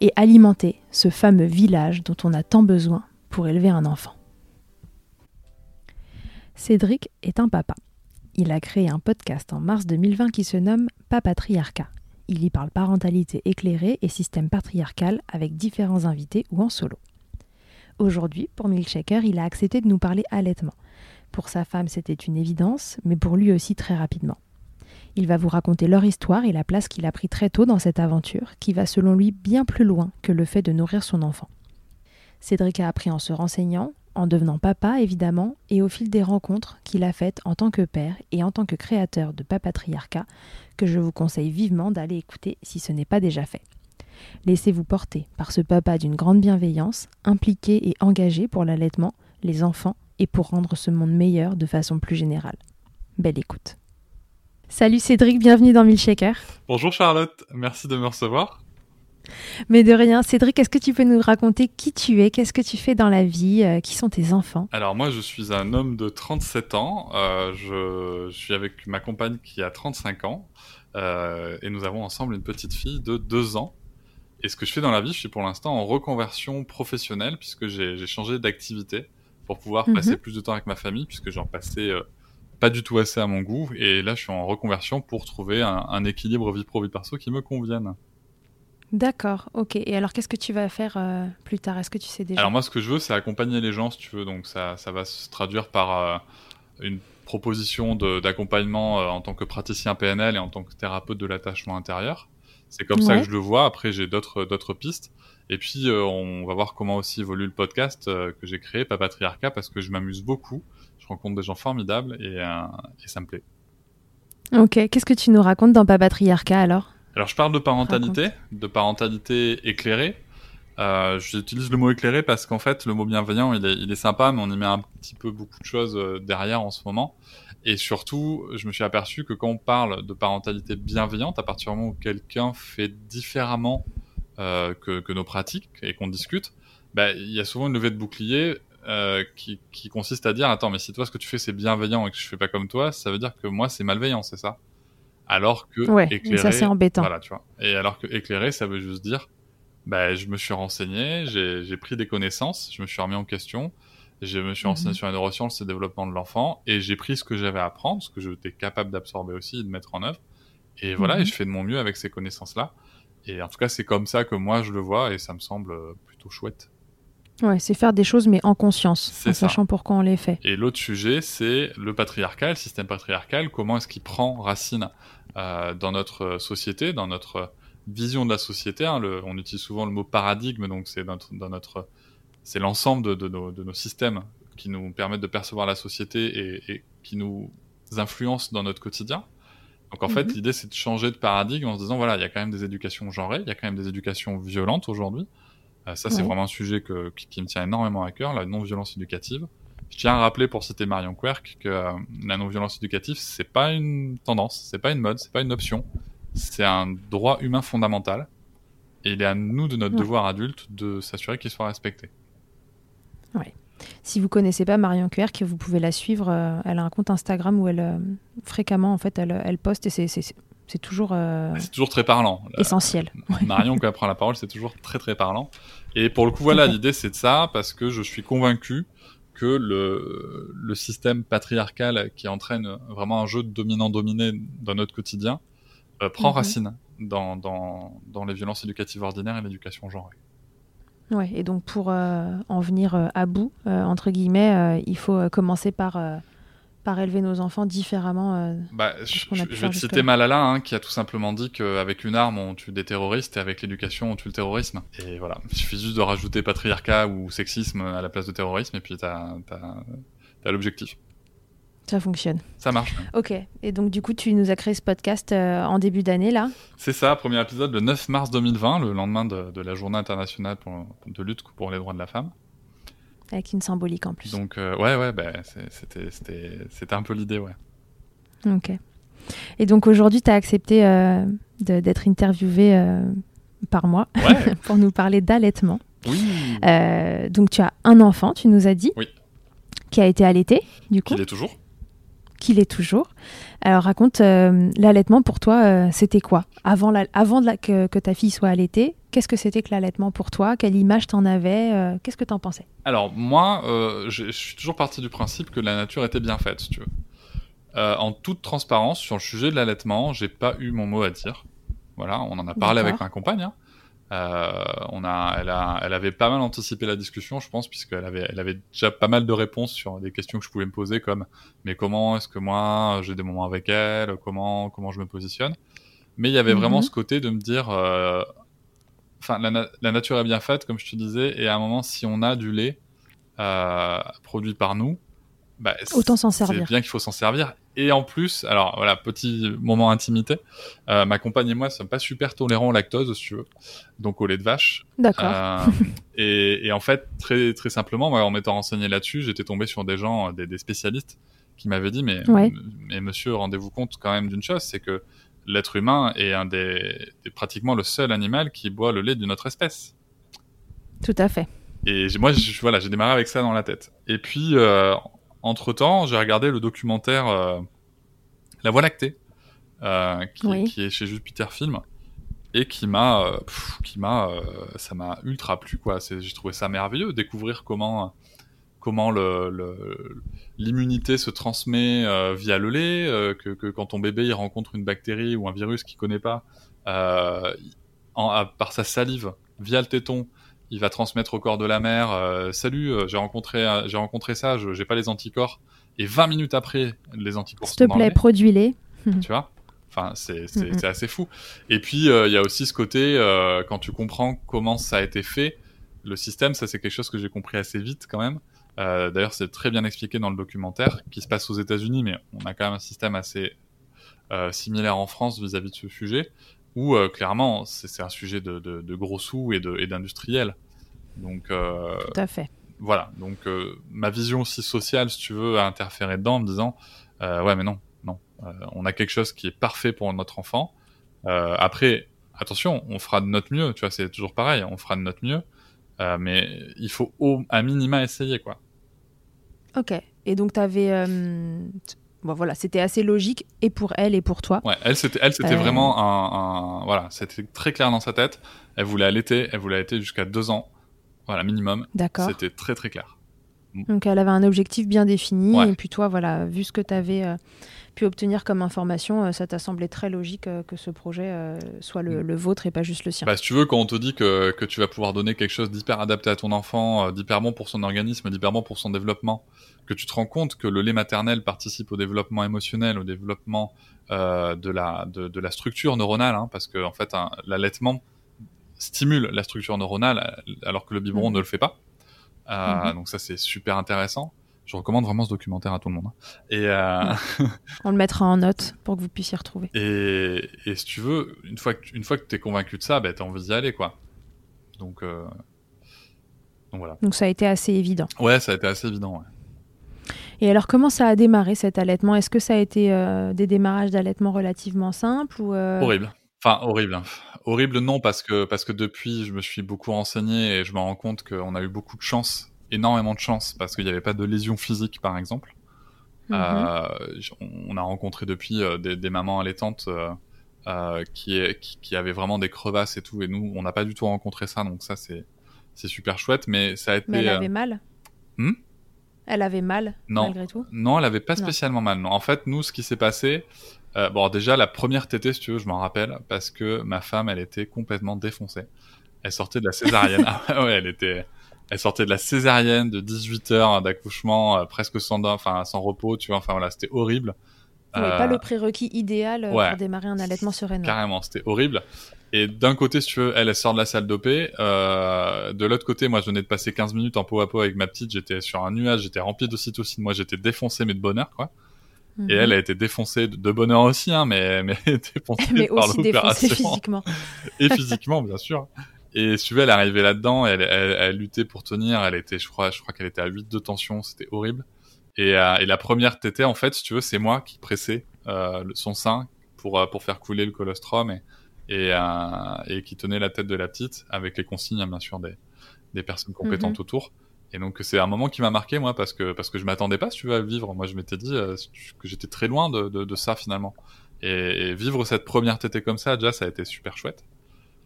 et alimenter ce fameux village dont on a tant besoin pour élever un enfant. Cédric est un papa. Il a créé un podcast en mars 2020 qui se nomme Papatriarcat. Il y parle parentalité éclairée et système patriarcal avec différents invités ou en solo. Aujourd'hui, pour Milkshaker, il a accepté de nous parler allaitement. Pour sa femme, c'était une évidence, mais pour lui aussi très rapidement. Il va vous raconter leur histoire et la place qu'il a pris très tôt dans cette aventure, qui va selon lui bien plus loin que le fait de nourrir son enfant. Cédric a appris en se renseignant, en devenant papa évidemment, et au fil des rencontres qu'il a faites en tant que père et en tant que créateur de Papatriarcat, que je vous conseille vivement d'aller écouter si ce n'est pas déjà fait. Laissez-vous porter par ce papa d'une grande bienveillance, impliqué et engagé pour l'allaitement, les enfants et pour rendre ce monde meilleur de façon plus générale. Belle écoute. Salut Cédric, bienvenue dans Milkshaker. Bonjour Charlotte, merci de me recevoir. Mais de rien. Cédric, est-ce que tu peux nous raconter qui tu es Qu'est-ce que tu fais dans la vie euh, Qui sont tes enfants? Alors moi, je suis un homme de 37 ans. Euh, je, suis avec ma compagne qui a 35 ans. Euh, et nous avons ensemble une petite fille de 2 ans. Et ce que je fais dans la vie, je suis pour l'instant en reconversion professionnelle puisque j'ai changé d'activité pour pouvoir Mhm. passer plus de temps avec ma famille puisque j'en passais pas du tout assez à mon goût. Et là, je suis en reconversion pour trouver un, un équilibre vie pro vie perso qui me convienne. D'accord, ok. Et alors, qu'est-ce que tu vas faire euh, plus tard? Est-ce que tu sais déjà? Alors moi, ce que je veux, c'est accompagner les gens, si tu veux. Donc ça, ça va se traduire par euh, une proposition d'accompagnement euh, en tant que praticien PNL et en tant que thérapeute de l'attachement intérieur. C'est comme ça que je le vois. Après, j'ai d'autres d'autres pistes. Et puis, on va voir comment aussi évolue le podcast que j'ai créé, Papatriarcat, parce que je m'amuse beaucoup. Je rencontre des gens formidables et, euh, et ça me plaît. Ok, qu'est-ce que tu nous racontes dans Papatriarcat alors? Alors, je parle de parentalité, de parentalité éclairée. Euh, J'utilise le mot éclairé parce qu'en fait, le mot bienveillant, il est, il est sympa, mais on y met un petit peu beaucoup de choses euh, derrière en ce moment. Et surtout, je me suis aperçu que quand on parle de parentalité bienveillante, à partir du moment où quelqu'un fait différemment euh, que, que, nos pratiques et qu'on discute, bah, il y a souvent une levée de bouclier euh, qui, qui, consiste à dire attends, mais si toi ce que tu fais c'est bienveillant et que je fais pas comme toi, ça veut dire que moi c'est malveillant, c'est ça? Alors que ouais, éclairé, ça c'est embêtant. Voilà, tu vois. Et alors que éclairé, ça veut juste dire bah, je me suis renseigné, j'ai pris des connaissances, je me suis remis en question, je me suis renseigné -hmm. sur la neurosciences et le développement de l'enfant, et j'ai pris ce que j'avais à apprendre, ce que j'étais capable d'absorber aussi et de mettre en œuvre. Et voilà, et je fais de mon mieux avec ces connaissances-là. Et en tout cas, c'est comme ça que moi je le vois, et ça me semble plutôt chouette. Ouais, c'est faire des choses mais en conscience, en ça. sachant pourquoi on les fait. Et l'autre sujet, c'est le patriarcal, le système patriarcal, comment est-ce qu'il prend racine euh, dans notre société, dans notre vision de la société. Hein, le, on utilise souvent le mot paradigme, donc c'est dans notre, c'est l'ensemble de, de, nos, de, nos, systèmes qui nous permettent de percevoir la société et, et qui nous influencent dans notre quotidien. Donc en mm -hmm. fait, l'idée c'est de changer de paradigme en se disant voilà, il y a quand même des éducations genrées, il y a quand même des éducations violentes aujourd'hui. Euh, ça, c'est vraiment un sujet que, qui, qui, me tient énormément à cœur, la non-violence éducative. Je tiens à rappeler, pour citer Marion Querc, que euh, la non-violence éducative, c'est pas une tendance, c'est pas une mode, c'est pas une option c'est un droit humain fondamental. Et il est à nous, de notre ouais. devoir adulte, de s'assurer qu'il soit respecté. Ouais. Si vous connaissez pas Marion Querc, vous pouvez la suivre. Euh, elle a un compte Instagram où elle fréquemment en fait elle, elle poste et c'est toujours euh, c'est toujours très parlant. Essentiel. Marion quand elle prend la parole, c'est toujours très très parlant. Et pour le coup, voilà, l'idée c'est de ça parce que je suis convaincu que le, le système patriarcal qui entraîne vraiment un jeu de dominant-dominé dans notre quotidien, euh, prend -hmm. racine dans, dans, dans, les violences éducatives ordinaires et l'éducation genrée. Ouais, et donc pour euh, en venir à bout, entre guillemets, il faut commencer par, par élever nos enfants différemment. Bah, je, je vais te citer Malala, hein, qui a tout simplement dit qu'avec une arme, on tue des terroristes et avec l'éducation, on tue le terrorisme. Et voilà, il suffit juste de rajouter patriarcat ou sexisme à la place de terrorisme et puis tu as, as, as l'objectif. Ça fonctionne. Ça marche. Ok. Et donc, du coup, tu nous as créé ce podcast euh, en début d'année, là C'est ça, premier épisode le 9 mars 2020, le lendemain de, de la journée internationale pour, de lutte pour les droits de la femme. Avec une symbolique en plus. Donc, euh, ouais, ouais, bah, c'était un peu l'idée, ouais. Ok. Et donc, aujourd'hui, tu as accepté euh, d'être interviewé euh, par moi ouais. pour nous parler d'allaitement. Oui. Donc, tu as un enfant, tu nous as dit. Oui. Qui a été allaité, du coup. Qu'il est toujours qu'il est toujours. Alors raconte, euh, l'allaitement pour toi, euh, c'était quoi? Avant, la, avant de la, que, que, ta fille soit allaitée, qu'est-ce que c'était que l'allaitement pour toi? Quelle image t'en avais euh, Qu'est-ce que t'en pensais? Alors moi, je suis toujours parti du principe que la nature était bien faite, si tu veux. en toute transparence, sur le sujet de l'allaitement, j'ai pas eu mon mot à dire. Voilà, on en a parlé avec ma compagne. Hein. Euh, on a, elle, a, elle avait pas mal anticipé la discussion, je pense, puisqu'elle avait, elle avait déjà pas mal de réponses sur des questions que je pouvais me poser, comme mais comment est-ce que moi j'ai des moments avec elle, comment comment je me positionne. Mais il y avait mm -hmm. vraiment ce côté de me dire, enfin, euh, la, la, nature est bien faite, comme je te disais, et à un moment, si on a du lait euh, produit par nous, bah, autant s'en servir. C'est bien qu'il faut s'en servir. Et en plus, alors voilà, petit moment intimité, euh, ma compagne et moi ne sommes pas super tolérants au lactose, si tu veux, donc au lait de vache. D'accord. Euh, et, et, en fait, très très simplement, moi, en m'étant renseigné là-dessus, j'étais tombé sur des gens, des, des spécialistes, qui m'avaient dit, mais, ouais. mais monsieur, rendez-vous compte quand même d'une chose, c'est que l'être humain est un des, est pratiquement le seul animal qui boit le lait d'une autre espèce. Tout à fait. Et moi, je, voilà, j'ai démarré avec ça dans la tête. Et puis, euh, entre-temps, j'ai regardé le documentaire euh, La Voie lactée, euh, qui, oui. qui, est chez Jupiter Film, et qui m'a, euh, qui m'a, ça m'a ultra plu quoi. J'ai trouvé ça merveilleux, découvrir comment, comment le, l'immunité se transmet via le lait, que, que, quand ton bébé il rencontre une bactérie ou un virus qu'il connaît pas, en, à, par sa salive via le téton, il va transmettre au corps de la mère euh, salut euh, j'ai rencontré euh, j'ai rencontré ça j'ai pas les anticorps et 20 minutes après les anticorps s'il te plaît produis-les. Tu vois? Enfin c'est c'est mm -hmm. assez fou. Et puis il euh, y a aussi ce côté euh, quand tu comprends comment ça a été fait le système ça c'est quelque chose que j'ai compris assez vite quand même. D'ailleurs c'est très bien expliqué dans le documentaire qui se passe aux États-Unis mais on a quand même un système assez similaire en France vis-à-vis -vis de ce sujet où euh, clairement c'est un sujet de, de, de, gros sous et d'industriels. Donc, euh, Tout à fait. voilà. Donc, euh, ma vision aussi sociale, si tu veux, a interféré dedans en me disant, euh, ouais, mais non, non, Euh, on a quelque chose qui est parfait pour notre enfant. Euh, après, attention, on fera de notre mieux. Tu vois, c'est toujours pareil, on fera de notre mieux. Euh, mais il faut au, à minima essayer, quoi. Ok. Et donc, tu avais. Bon, voilà, c'était assez logique, et pour elle, et pour toi. Ouais, elle, c'était, elle, c'était Euh. vraiment un, un- voilà, c'était très clair dans sa tête. Elle voulait allaiter, elle voulait allaiter jusqu'à deux ans, voilà, minimum. D'accord. C'était très très clair. Donc, elle avait un objectif bien défini, Ouais. et puis toi, voilà, vu ce que tu avais pu obtenir comme information, euh, ça t'a semblé très logique euh, que ce projet euh, soit le, Mm. le vôtre et pas juste le sien. Bah, si tu veux, quand on te dit que, que tu vas pouvoir donner quelque chose d'hyper adapté à ton enfant, euh, d'hyper bon pour son organisme, d'hyper bon pour son développement, que tu te rends compte que le lait maternel participe au développement émotionnel, au développement euh, de, la, de, de la structure neuronale, hein, parce que en fait, l'allaitement stimule la structure neuronale, euh, alors que le biberon Mhm. ne le fait pas. Euh, Mhm. Donc ça, c'est super intéressant. Je recommande vraiment ce documentaire à tout le monde. hein. Et, euh, On le mettra en note pour que vous puissiez retrouver. Et, et si tu veux, une fois que, une fois que t'es convaincu de ça, bah, t'as envie d'y aller, quoi. Donc, euh, donc voilà. Donc, ça a été assez évident. Ouais, ça a été assez évident. Ouais. Et alors, comment ça a démarré cet allaitement? Est-ce que ça a été euh, des démarrages d'allaitement relativement simples ou euh, Horrible. Enfin, horrible. Horrible, non, parce que, parce que depuis, je me suis beaucoup renseigné et je me rends compte qu'on a eu beaucoup de chance, énormément de chance, parce qu'il n'y avait pas de lésions physiques, par exemple. Mhm. Euh, j- on a rencontré depuis euh, des, des mamans allaitantes euh, qui, qui, qui avaient vraiment des crevasses et tout, et nous, on n'a pas du tout rencontré ça, donc ça, c'est c'est super chouette, mais ça a été... Mais elle avait mal Hmm? Elle avait mal, Non. malgré tout? Non, elle avait pas Non. spécialement mal. Non. En fait, nous, ce qui s'est passé, euh, bon, déjà la première tétée, si tu veux, je m'en rappelle, parce que ma femme, elle était complètement défoncée. Elle sortait de la césarienne. ah ouais, elle était, elle sortait de la césarienne de 18 heures d'accouchement, euh, presque sans, enfin, sans repos, tu vois. Enfin voilà, c'était horrible. Euh, Pas le prérequis idéal euh, ouais. pour démarrer un allaitement sereinement. Carrément, c'était horrible. Et d'un côté, si tu veux, elle, elle sort de la salle d'OP. Euh, de l'autre côté, moi, je venais de passer 15 minutes en peau à peau avec ma petite. J'étais sur un nuage, j'étais rempli d'ocytocine. Moi, j'étais défoncé, mais de bonheur, quoi. Mhm. Et elle a été défoncée de, bonheur aussi, hein, mais, mais défoncée Mais par l'opération. physiquement. Et physiquement, bien sûr. Et veux, elle est arrivée là-dedans, elle, elle, elle luttait pour tenir, elle était, je crois, je crois qu'elle était à 8 de tension, c'était horrible. Et, euh, et la première tétée, en fait, si tu veux, c'est moi qui pressais euh, son sein pour, euh, pour faire couler le colostrum et, et, euh, et qui tenait la tête de la petite avec les consignes, hein, bien sûr, des, des personnes compétentes autour. Et donc c'est un moment qui m'a marqué moi parce que parce que je m'attendais pas si tu veux à le vivre. Moi je m'étais dit euh, que j'étais très loin de, de, de ça finalement. Et, et vivre cette première tétée comme ça déjà ça a été super chouette.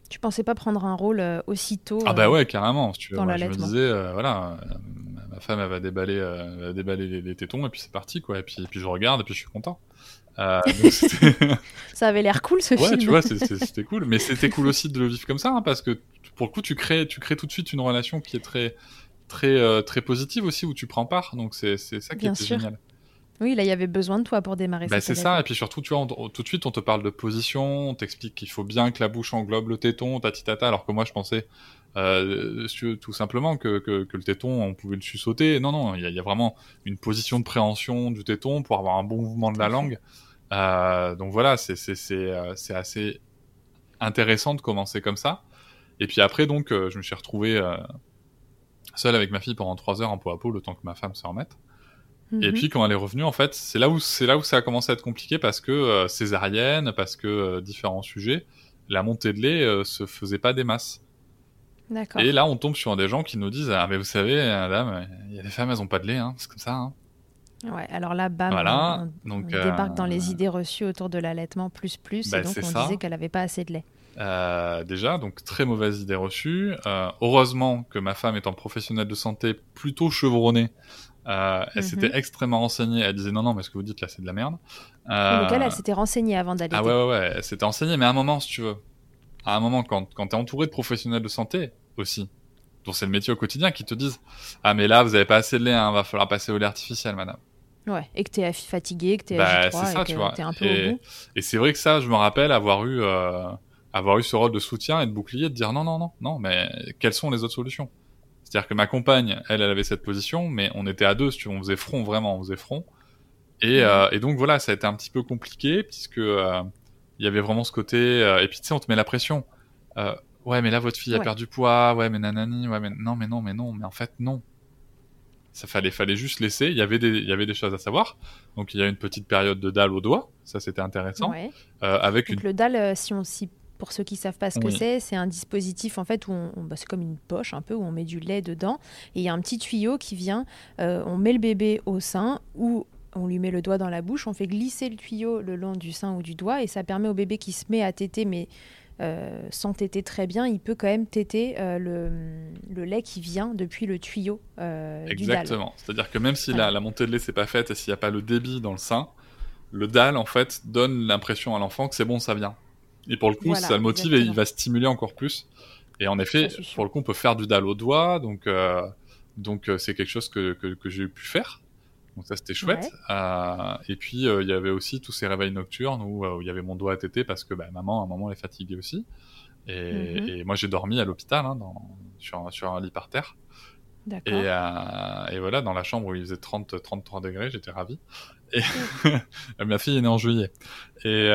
Tu pensais pas prendre un rôle euh, aussitôt Ah bah euh, ouais carrément. Si tu veux, dans moi, je me disais euh, voilà ma- femme elle va déballer euh, elle va déballer les, les tétons et puis c'est parti quoi. Et puis et puis je regarde et puis je suis content. Donc Ça avait l'air cool ce ouais, film. tu vois, c'était cool. Mais c'était cool aussi de le vivre comme ça, hein, parce que pour le coup, tu crées, tu crées tout de suite une relation qui est très, très, euh, très positive aussi, où tu prends part. Donc c'est c'est ça qui Bien était sûr. génial. Oui, là, il y avait besoin de toi pour démarrer Bah, c'est ça. Et puis surtout, tu vois, on- tout de suite, on te parle de position, on t'explique qu'il faut bien que la bouche englobe le téton, tati tata, alors que moi, je pensais euh, tout simplement que, que, que le téton, on pouvait le sussauter. Non, non, il y, a- il y a vraiment une position de préhension du téton pour avoir un bon mouvement de la langue. Euh, donc voilà, c'est assez intéressant de commencer comme ça. Et puis après, donc, je me suis retrouvé euh, seul avec ma fille pendant trois heures en peau à peau, le temps que ma femme se remette. Et Mhm. puis quand elle est revenue, en fait, c'est là où c'est là où ça a commencé à être compliqué parce que euh, césarienne, parce que euh, différents sujets, la montée de lait euh, se faisait pas des masses. D'accord. Et là, on tombe sur des gens qui nous disent ah mais vous savez, madame, il y a des femmes elles ont pas de lait, hein, c'est comme ça. Hein. Ouais, alors là, bam, Voilà, on, donc, on débarque dans euh, les idées reçues autour de l'allaitement plus plus, Bah, et donc on ça. disait qu'elle avait pas assez de lait. Euh, déjà, donc très mauvaise idée reçue. Euh, heureusement que ma femme étant professionnelle de santé plutôt chevronnée, euh, elle Mhm. s'était extrêmement renseignée. Elle disait non non mais ce que vous dites là c'est de la merde. Et Donc elle, Euh, elle s'était renseignée avant d'allaiter. Ah ouais, ouais, ouais, elle s'était enseignée, mais à un moment, si tu veux. À un moment, quand, quand t'es entouré de professionnels de santé aussi, dont c'est le métier au quotidien, qui te disent Ah, mais là, vous avez pas assez de lait, hein, va falloir passer au lait artificiel, madame. Ouais, et que t'es fatigué, que t'es Bah, à c'est ça, et tu que vois. t'es un peu Et- au bout. Et c'est vrai que ça, je me rappelle avoir eu, euh, avoir eu ce rôle de soutien et de bouclier, de dire non, non, non, non, mais quelles sont les autres solutions? C'est-à-dire que ma compagne, elle, elle avait cette position, mais on était à deux, si tu veux, on faisait front, vraiment, on faisait front. Et, Mhm. euh, et donc voilà, ça a été un petit peu compliqué, puisque euh, il y avait vraiment ce côté... euh, et puis tu sais, on te met la pression. Euh, ouais, mais là votre fille a perdu poids, ouais, mais nanani, ouais, mais non, mais non, mais non, mais en fait non. Ça fallait, fallait juste laisser. Il y avait des, il y avait des choses à savoir. Donc il y a une petite période de dalle au doigt, ça c'était intéressant. Euh, avec une... le dalle, euh, si on s'y pour ceux qui savent pas ce que c'est, c'est un dispositif en fait où on, bah, c'est comme une poche un peu où on met du lait dedans et il y a un petit tuyau qui vient. Euh, on met le bébé au sein ou on lui met le doigt dans la bouche, on fait glisser le tuyau le long du sein ou du doigt et ça permet au bébé qui se met à téter mais euh, sans téter très bien, il peut quand même téter euh, le, lait qui vient depuis le tuyau euh, Exactement. C'est-à-dire que même si la, montée de lait c'est pas faite et s'il n'y a pas le débit dans le sein, le dalle en fait donne l'impression à l'enfant que c'est bon, ça vient. Et pour le coup, ça le motive et il va stimuler encore plus. Et en effet, pour le coup, on peut faire du dalle au doigt, donc donc c'est quelque chose que, que j'ai pu faire. Donc ça c'était chouette. Euh, et puis euh, il y avait aussi tous ces réveils nocturnes où, euh, il y avait mon doigt à téter parce que bah, maman à un moment elle est fatiguée aussi. Et, mhm. moi j'ai dormi à l'hôpital hein, sur, sur, un lit par terre. Et, et, voilà, dans la chambre où il faisait 30, 33 degrés, j'étais ravi. Et ma fille est née en juillet. Et,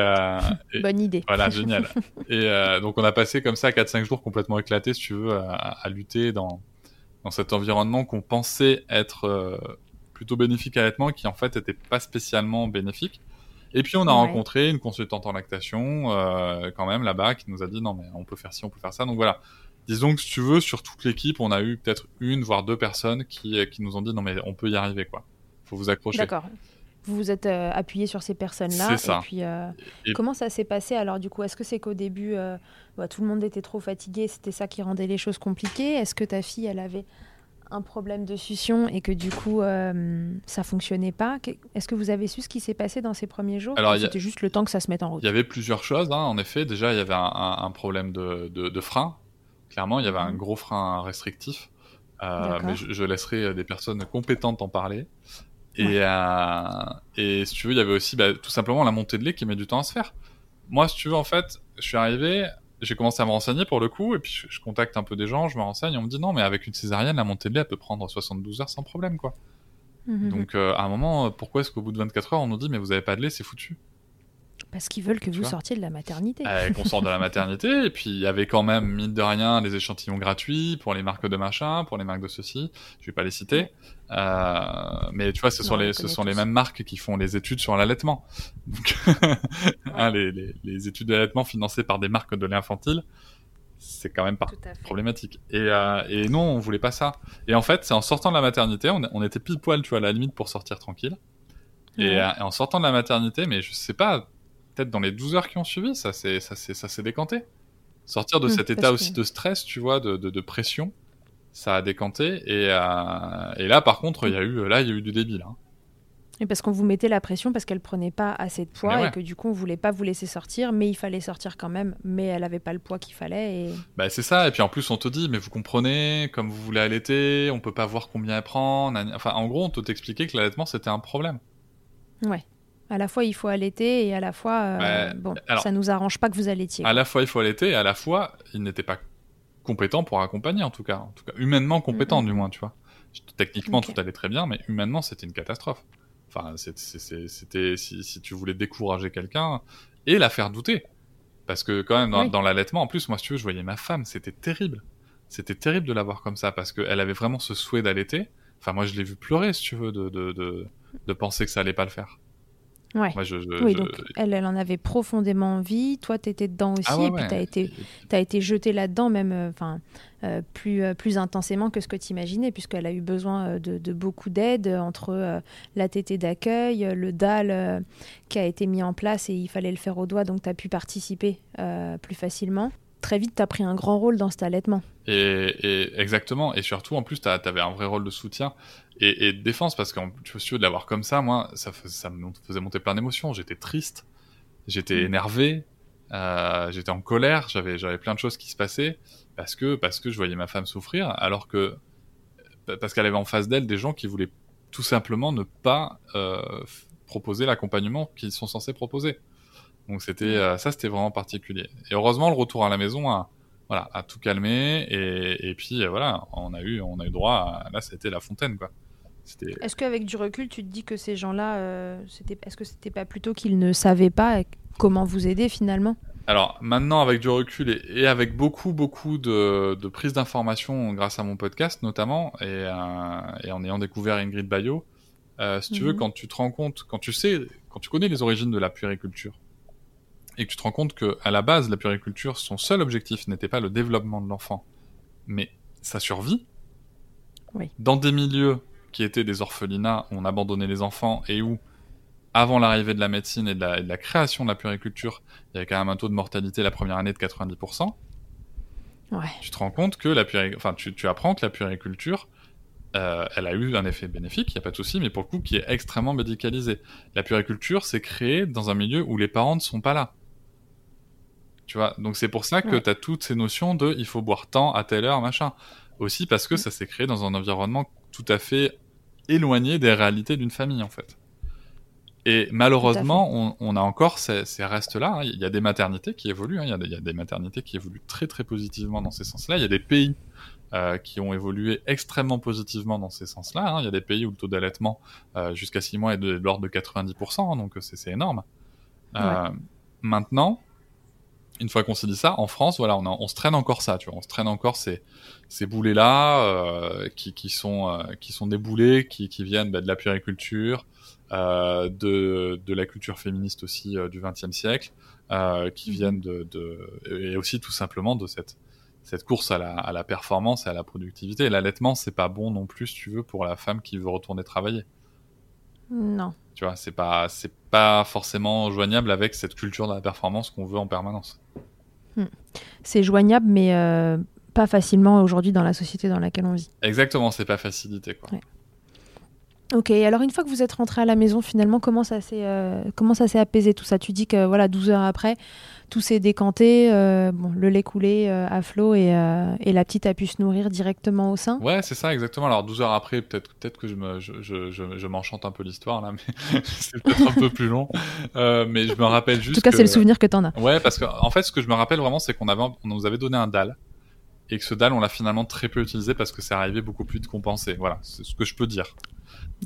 Bonne idée. Voilà, génial. et donc on a passé comme ça 4-5 jours complètement éclatés, si tu veux, à, à lutter dans, dans cet environnement qu'on pensait être plutôt bénéfique à l'allaitement qui en fait était pas spécialement bénéfique. Et puis on a rencontré une consultante en lactation euh, quand même là-bas qui nous a dit non mais on peut faire ci, on peut faire ça. Donc voilà. Disons que si tu veux, sur toute l'équipe, on a eu peut-être une voire deux personnes qui, qui nous ont dit non mais on peut y arriver quoi. Faut vous accrocher. D'accord. Vous vous êtes euh, appuyé sur ces personnes-là. C'est ça. Et puis, euh, comment ça s'est passé alors du coup? Est-ce que c'est qu'au début, bah, tout le monde était trop fatigué, c'était ça qui rendait les choses compliquées? Est-ce que ta fille, elle avait un problème de succion et que du coup euh, ça fonctionnait pas? Est-ce que vous avez su ce qui s'est passé dans ces premiers jours? Alors c'était juste le temps que ça se mette en route? Il y avait plusieurs choses. Hein. En effet, déjà il y avait un, problème de, frein. Clairement, il y avait un mhm. gros frein restrictif. Euh, mais je, laisserai des personnes compétentes en parler. Et, euh, et si tu veux, il y avait aussi bah, tout simplement la montée de lait qui met du temps à se faire. Moi, si tu veux, en fait, je suis arrivé, j'ai commencé à me renseigner pour le coup, et puis je, contacte un peu des gens, je me renseigne, on me dit non, mais avec une césarienne, la montée de lait, elle peut prendre 72 heures sans problème, quoi. Mhm. Donc euh, à un moment, pourquoi est-ce qu'au bout de 24 heures, on nous dit mais vous avez pas de lait, c'est foutu? Parce qu'ils veulent que vous sortiez de la maternité. Euh, qu'on sorte de la maternité, et puis il y avait quand même, mine de rien, les échantillons gratuits pour les marques de machin, pour les marques de ceci, je vais pas les citer. Euh, mais tu vois, ce sont, les, ce sont les mêmes marques qui font les études sur l'allaitement. Donc, hein, les, les, les, études d'allaitement financées par des marques de lait infantile, c'est quand même pas problématique. Et, euh, et non, on voulait pas ça. Et en fait, c'est en sortant de la maternité, on, on, était pile poil, tu vois, à la limite pour sortir tranquille. Et, et, en sortant de la maternité, mais je sais pas, peut-être dans les 12 heures qui ont suivi, ça s'est ça s'est décanté. Sortir de hmm, cet état aussi de stress, tu vois, de, de, pression, ça a décanté. Et, euh, et là, par contre, il y a eu là, il y a eu du débit là. Et parce qu'on vous mettait la pression parce qu'elle prenait pas assez de poids et que du coup on voulait pas vous laisser sortir, mais il fallait sortir quand même, mais elle avait pas le poids qu'il fallait. Et... Bah c'est ça. Et puis en plus on te dit, mais vous comprenez, comme vous voulez allaiter, on peut pas voir combien elle prend. Enfin en gros on te t'expliquait que l'allaitement c'était un problème. Ouais. À la fois, il faut allaiter et à la fois, euh, bon, ça nous arrange pas que vous allaitiez. À la fois, il faut allaiter et à la fois, il n'était pas compétent pour accompagner, en tout cas. En tout cas, humainement compétent, du moins, tu vois. Techniquement, tout allait très bien, mais humainement, c'était une catastrophe. Enfin, c'était si, tu voulais décourager quelqu'un et la faire douter. Parce que quand même, dans, l'allaitement, en plus, moi, si tu veux, je voyais ma femme, c'était terrible. C'était terrible de la voir comme ça, parce qu'elle avait vraiment ce souhait d'allaiter. Enfin, moi, je l'ai vu pleurer, si tu veux, de, de, de, de penser que ça allait pas le faire. Ouais. oui, donc elle, elle en avait profondément envie. Toi, tu étais dedans aussi. Ah et puis, tu as été, as été jeté là-dedans, même euh, enfin euh, plus, euh, plus intensément que ce que tu imaginais, puisqu'elle a eu besoin de, de beaucoup d'aide entre la tétée d'accueil, le DAL qui a été mis en place et il fallait le faire au doigt, donc tu as pu participer plus facilement très vite, tu as pris un grand rôle dans cet allaitement. Et, exactement. Et surtout, en plus, tu avais un vrai rôle de soutien et, de défense parce que tu vois, de l'avoir comme ça, moi, ça, ça me faisait monter plein d'émotions. J'étais triste, j'étais mm. énervé, euh, j'étais en colère, j'avais j'avais plein de choses qui se passaient parce que parce que je voyais ma femme souffrir, alors que parce qu'elle avait en face d'elle des gens qui voulaient tout simplement ne pas euh, proposer l'accompagnement qu'ils sont censés proposer. Donc c'était mm. euh, ça, c'était vraiment particulier. Et heureusement, le retour à la maison a voilà a tout calmé et, et puis euh, voilà, on a eu on a eu droit à, là, c'était la fontaine quoi. Est-ce qu'avec du recul, tu te dis que ces gens-là, euh, est-ce que c'était pas plutôt qu'ils ne savaient pas comment vous aider finalement? Alors maintenant, avec du recul et, avec beaucoup, beaucoup de, de prise d'informations grâce à mon podcast notamment, et, euh, et en ayant découvert Ingrid Bayo, euh, si tu veux, Mhm. quand tu te rends compte, quand tu sais, quand tu connais les origines de la puériculture, et que tu te rends compte que à la base, la puériculture, son seul objectif n'était pas le développement de l'enfant, mais sa survie, Oui. dans des milieux qui étaient des orphelinats où on abandonnait les enfants et où, avant l'arrivée de la médecine et de la, et de la création de la puériculture, il y avait quand même un taux de mortalité la première année de 90%, Ouais. tu te rends compte que la puériculture, enfin, tu, tu apprends que la puériculture, euh, elle a eu un effet bénéfique, il n'y a pas de souci, mais pour le coup, qui est extrêmement médicalisé. La puériculture, c'est créé dans un milieu où les parents ne sont pas là. Tu vois, donc c'est pour ça que Ouais. tu as toutes ces notions de il faut boire tant à telle heure, machin. Aussi parce que ça s'est créé dans un environnement tout à fait éloigné des réalités d'une famille, en fait. Et malheureusement, on, on a encore ces, ces restes-là. hein. Il y a des maternités qui évoluent. hein. Il, y a des, il y a des maternités qui évoluent très très positivement dans ces sens-là. Il y a des pays euh, qui ont évolué extrêmement positivement dans ces sens-là. hein. Il y a des pays où le taux d'allaitement euh, jusqu'à 6 mois est de, de l'ordre de 90%, hein, donc euh, c'est énorme. Euh, Maintenant, une fois qu'on s'est dit ça, en France, voilà, on, a- on se traîne encore ça, tu vois, on se traîne encore ces, ces boulets-là euh, qui, qui sont euh, qui sont des boulets qui, qui viennent bah, de la puériculture, euh, de, de la culture féministe aussi du XXe siècle, qui Mhm. viennent de, de et aussi tout simplement de cette cette course à la, à la performance et à la productivité. L'allaitement, c'est pas bon non plus, si tu veux, pour la femme qui veut retourner travailler. Non. Tu vois, c'est pas c'est pas forcément joignable avec cette culture de la performance qu'on veut en permanence. C'est joignable, mais euh, pas facilement aujourd'hui dans la société dans laquelle on vit. Exactement, c'est pas facilité quoi. Ouais. Ok, alors une fois que vous êtes rentré à la maison, finalement, comment ça s'est euh, comment ça s'est apaisé tout ça? Tu dis que voilà, 12 heures après, tout s'est décanté, euh, bon, le lait coulé euh, à flot et, et la petite a pu se nourrir directement au sein? Ouais, c'est ça, exactement. Alors 12 heures après, peut-être peut-être que je me je, je, je, je m'enchante un peu l'histoire là, mais c'est peut-être un peu plus long. Mais je me rappelle En juste. tout cas, que- c'est le souvenir que t'en as. Ouais, parce que en fait, ce que je me rappelle vraiment, c'est qu'on avait on nous avait donné un dalle et que ce dalle, on l'a finalement très peu utilisé parce que c'est arrivé beaucoup plus de compenser. Voilà, c'est ce que je peux dire.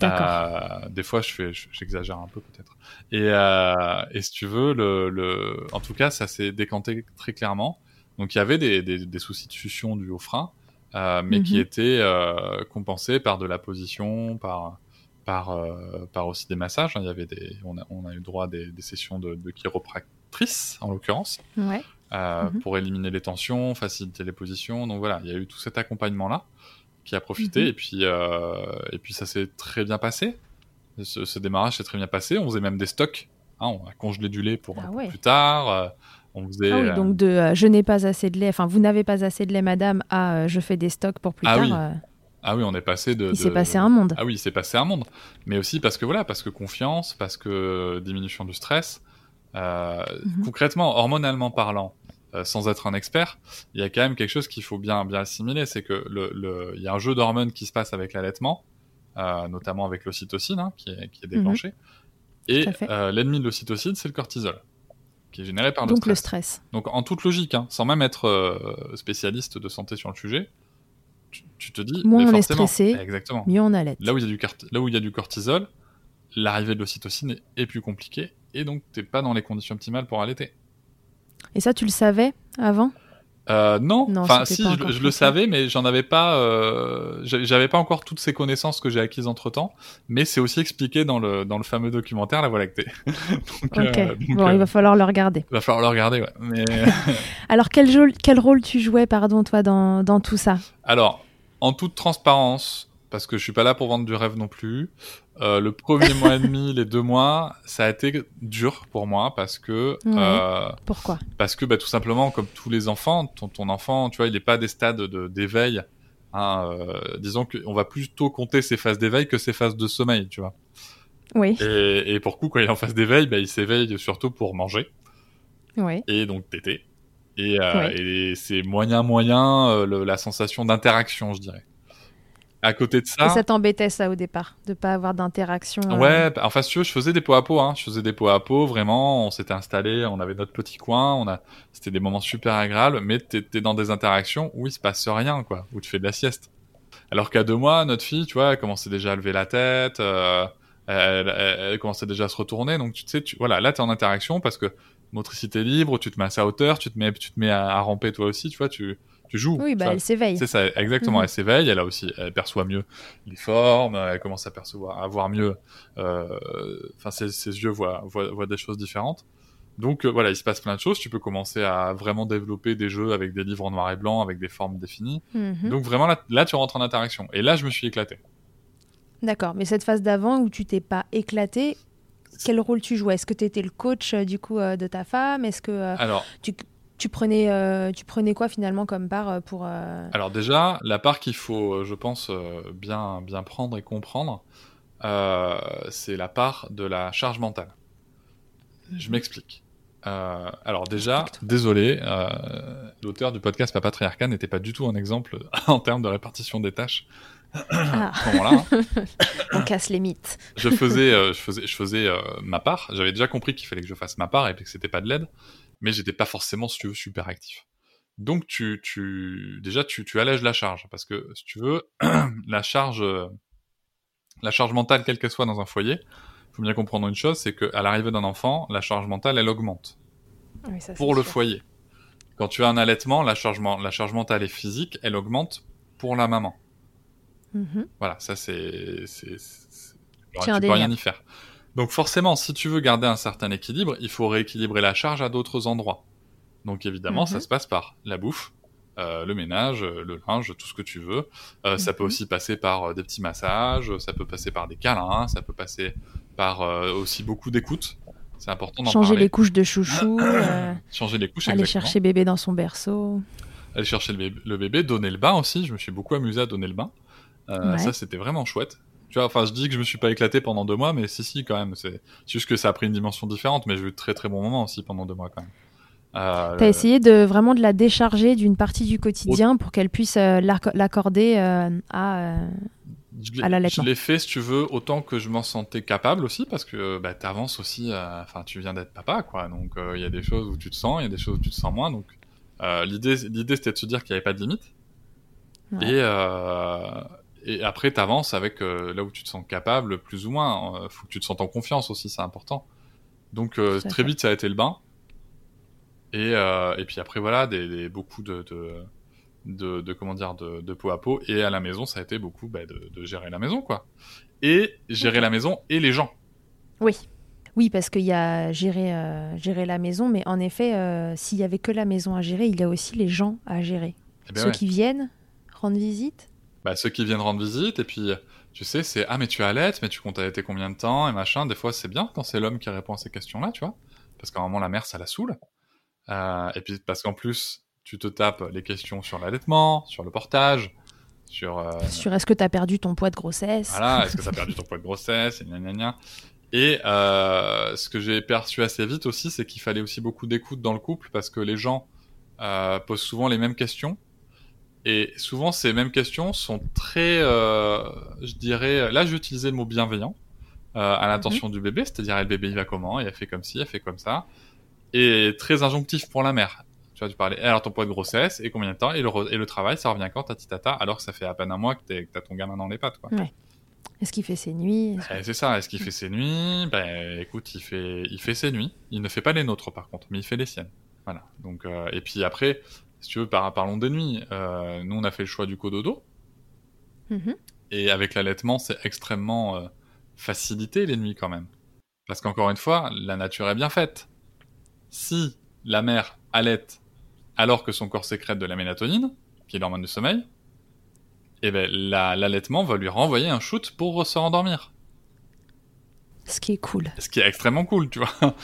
Euh, des fois, je fais, je- j'exagère un peu peut-être. Et, euh, et si tu veux, le, le, en tout cas, ça s'est décanté très clairement. Donc, il y avait des, des, des soucis de succion dus au frein, euh, mais qui Mhm. étaient compensés par de la position, par par par aussi des massages. Il y avait des, on a, on a eu droit à des, des sessions de, de chiropractrice en l'occurrence Ouais. Mhm. pour éliminer les tensions, faciliter les positions. Donc voilà, il y a eu tout cet accompagnement-là qui a profité Mhm. et puis euh, et puis ça s'est très bien passé. Ce, ce démarrage s'est très bien passé. On faisait même des stocks. hein, on a congelé du lait pour, Ah pour plus tard. euh, on faisait. Ah oui, euh, donc de euh, je n'ai pas assez de lait, enfin vous n'avez pas assez de lait, madame, à euh, je fais des stocks pour plus Ah tard. oui. euh, ah oui, on est passé de. il s'est passé un monde. Ah oui, il s'est passé un monde. Mais aussi parce que voilà, parce que confiance, parce que diminution du stress. Mhm. Concrètement, hormonalement parlant, euh, sans être un expert, il y a quand même quelque chose qu'il faut bien bien assimiler, c'est que le, le, il y a un jeu d'hormones qui se passe avec l'allaitement, euh, notamment avec l'ocytocine hein, qui, est, qui est déclenché. Et Mhm. Fait. euh, l'ennemi de l'ocytocine, c'est le cortisol, qui est généré par le Donc le stress. stress. Donc en toute logique, hein, sans même être spécialiste de santé sur le sujet, tu, tu te dis, Moins on est stressé, exactement. Mieux on allait. Là où il y a du cart- là où il y a du cortisol, l'arrivée de l'ocytocine est, est plus compliquée et donc t'es pas dans les conditions optimales pour allaiter. Et ça, tu le savais avant? Euh, non, Non, enfin si, je, le savais, mais j'en avais pas, euh, j'a- j'avais pas encore toutes ces connaissances que j'ai acquises entre temps. Mais c'est aussi expliqué dans le dans le fameux documentaire La Voie lactée. donc, euh, donc, bon, il va falloir le regarder. va falloir le regarder. Ouais. Mais Alors, quel, quel rôle tu jouais, pardon, toi, dans, dans tout ça? Alors, en toute transparence, parce que je suis pas là pour vendre du rêve non plus. Euh, le premier mois et demi, les deux mois, ça a été dur pour moi parce que Ouais. euh, Pourquoi? Parce que bah, tout simplement, comme tous les enfants, ton, ton enfant, tu vois, il n'est pas à des stades de- d'éveil. Hein, euh, disons qu'on va plutôt compter ses phases d'éveil que ses phases de sommeil, tu vois. Oui. Et, et pour coup, quand il est en phase d'éveil, bah, il s'éveille surtout pour manger Oui. et donc téter. Et, Ouais. et c'est moyen moyen le- la sensation d'interaction, je dirais. À côté de ça, Et ça t'embêtait, ça, au départ, de pas avoir d'interaction euh, Ouais, bah, enfin, si tu veux, je faisais des pots à pot, hein. Je faisais des pots à pot, vraiment. On s'était installé, on avait notre petit coin, on a, c'était des moments super agréables, mais t'es dans des interactions où il se passe rien, quoi, où tu fais de la sieste. Alors qu'à deux mois, notre fille, tu vois, elle commençait déjà à lever la tête, euh, elle, elle, elle commençait déjà à se retourner. Donc tu sais, tu, voilà, là t'es en interaction parce que motricité libre, tu te mets à sa hauteur, tu te mets, tu te mets à, à ramper toi aussi, tu vois, tu, tu joues. Oui, bah, Ça- elle s'éveille. c'est ça, exactement. Mhm. Elle s'éveille, elle a aussi, elle perçoit mieux les formes, elle commence à percevoir, à voir mieux. euh, Enfin, ses, ses yeux voient, voient, voient des choses différentes. Donc euh, voilà, il se passe plein de choses. Tu peux commencer à vraiment développer des jeux avec des livres en noir et blanc, avec des formes définies. Mhm. Donc vraiment là, là, tu rentres en interaction. Et là, je me suis éclaté. D'accord, mais cette phase d'avant où tu t'es pas éclaté, quel rôle tu jouais? Est-ce que tu étais le coach euh, du coup euh, de ta femme? Est-ce que euh, Alors, tu, tu prenais euh, tu prenais quoi finalement comme part euh, pour euh, alors déjà, la part qu'il faut, je pense, euh, bien, bien prendre et comprendre, euh, c'est la part de la charge mentale. Je m'explique. Euh, alors déjà, désolé, euh, l'auteur du podcast Papa Triarca n'était pas du tout un exemple en termes de répartition des tâches Ah, à ce moment-là. hein. on casse les mythes. je faisais, euh, je faisais, je faisais euh, ma part. J'avais déjà compris qu'il fallait que je fasse ma part et que c'était pas de l'aide, mais j'étais pas forcément, si tu veux, super actif. Donc tu, tu, déjà tu, tu allèges la charge parce que si tu veux, la charge, euh, la charge mentale, quelle qu'elle soit dans un foyer, faut bien comprendre une chose, c'est qu'à l'arrivée d'un enfant, la charge mentale, elle augmente Oui, ça, pour le sûr. foyer. Quand tu as un allaitement, la charge, la charge mentale et physique, elle augmente pour la maman. Mhm. Voilà, ça c'est, tu peux rien y faire. Donc forcément, si tu veux garder un certain équilibre, il faut rééquilibrer la charge à d'autres endroits. Donc évidemment, Mhm. ça se passe par la bouffe, euh, le ménage, euh, le linge, tout ce que tu veux. Euh, Ça peut Mhm. aussi passer par des petits massages, ça peut passer par des câlins, ça peut passer par euh, aussi beaucoup d'écoute. C'est important d'en Changer parler. les couches de chouchou, Changer les couches, aller exactement. chercher bébé dans son berceau. aller chercher le bébé, le bébé, donner le bain aussi. Je me suis beaucoup amusé à donner le bain. Ouais. Ça, c'était vraiment chouette. Tu vois, enfin, je dis que je me suis pas éclaté pendant deux mois, mais si, si, quand même. C'est juste que ça a pris une dimension différente, mais j'ai eu de très très bons moments aussi pendant deux mois quand même. Euh, T'as essayé de vraiment de la décharger d'une partie du quotidien pour qu'elle puisse euh, l'acc- l'accorder euh, à. euh, à l'allaitement. Je l'ai fait, si tu veux, autant que je m'en sentais capable aussi, parce que bah, t'avances aussi. Enfin, tu viens d'être papa, quoi. Donc, il y a des choses où tu te sens, il y a des choses où tu te sens moins. Donc, l'idée, l'idée, c'était de se dire qu'il n'y avait pas de limite. Ouais. Et, et après, t'avances avec euh, là où tu te sens capable, plus ou moins. Euh, faut que tu te sentes en confiance aussi, c'est important. Donc euh, très fait. vite, ça a été le bain. Et, euh, et puis après, voilà, des, des- beaucoup de, de, de, de- comment dire, de, de peau à peau. Et à la maison, ça a été beaucoup bah, de, de gérer la maison, quoi. Et gérer la maison et les gens. Oui. Oui, parce qu'il y a gérer, gérer la maison, mais en effet, s'il y avait que la maison à gérer, il y a aussi les gens à gérer. Eh ben Ceux ouais. qui viennent rendre visite. Bah, ceux qui viennent rendre visite, et puis, tu sais, c'est Ah, mais tu allaites, mais tu comptes allaiter combien de temps, et machin. Des fois, c'est bien quand c'est l'homme qui répond à ces questions-là, tu vois. Parce qu'à un moment, la mère, ça la saoule. Euh, et puis, parce qu'en plus, tu te tapes les questions sur l'allaitement, sur le portage, sur. euh, Sur est-ce que tu as perdu ton poids de grossesse voilà, est-ce que ça a perdu ton poids de grossesse, et gna gna gna. Et euh, ce que j'ai perçu assez vite aussi, c'est qu'il fallait aussi beaucoup d'écoute dans le couple parce que les gens euh, posent souvent les mêmes questions. Et souvent, ces mêmes questions sont très, euh, je dirais, là, j'ai utilisé le mot bienveillant euh, à l'intention du bébé, c'est-à-dire, le bébé, il va comment, il a fait comme ci, il a fait comme ça. Et très injonctif pour la mère. Tu vois, tu parlais, alors ton poids de grossesse, et combien de temps, et le, et le travail, ça revient quand, tati tata, alors que ça fait à peine un mois que t'as ton gamin dans les pattes, quoi. Est-ce qu'il fait ses nuits Eh, c'est ça, est-ce qu'il fait ses nuits? Ben écoute, il fait, il fait ses nuits. Il ne fait pas les nôtres par contre, mais il fait les siennes. Voilà. Donc, euh, et puis après, si tu veux, par, parlons des nuits. Euh, nous, on a fait le choix du cododo. Mhm. Et avec l'allaitement, c'est extrêmement euh, facilité les nuits quand même. Parce qu'encore une fois, la nature est bien faite. Si la mère allaite alors que son corps sécrète de la mélatonine, qui est l'hormone du sommeil, eh ben la- l'allaitement va lui renvoyer un shoot pour se rendormir. Ce qui est cool. Ce qui est extrêmement cool, tu vois. On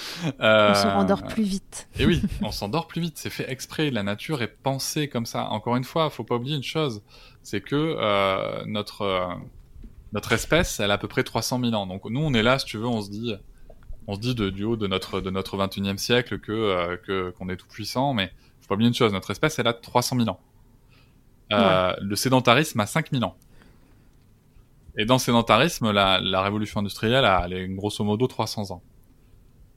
Euh, se rendort plus vite. Et oui, on s'endort plus vite, c'est fait exprès. La nature est pensée comme ça. Encore une fois, faut pas oublier une chose, c'est que euh, notre euh, notre espèce, elle a à peu près 300 000 ans. Donc nous, on est là, si tu veux, on se dit, on se dit de, du haut de notre de notre 21e siècle que euh, qu'on est tout puissant, mais faut pas oublier une chose, notre espèce, elle a 300 000 ans. Euh, Le sédentarisme a 5 000 ans. Et dans le sédentarisme, la, la révolution industrielle a elle est grosso modo 300 ans.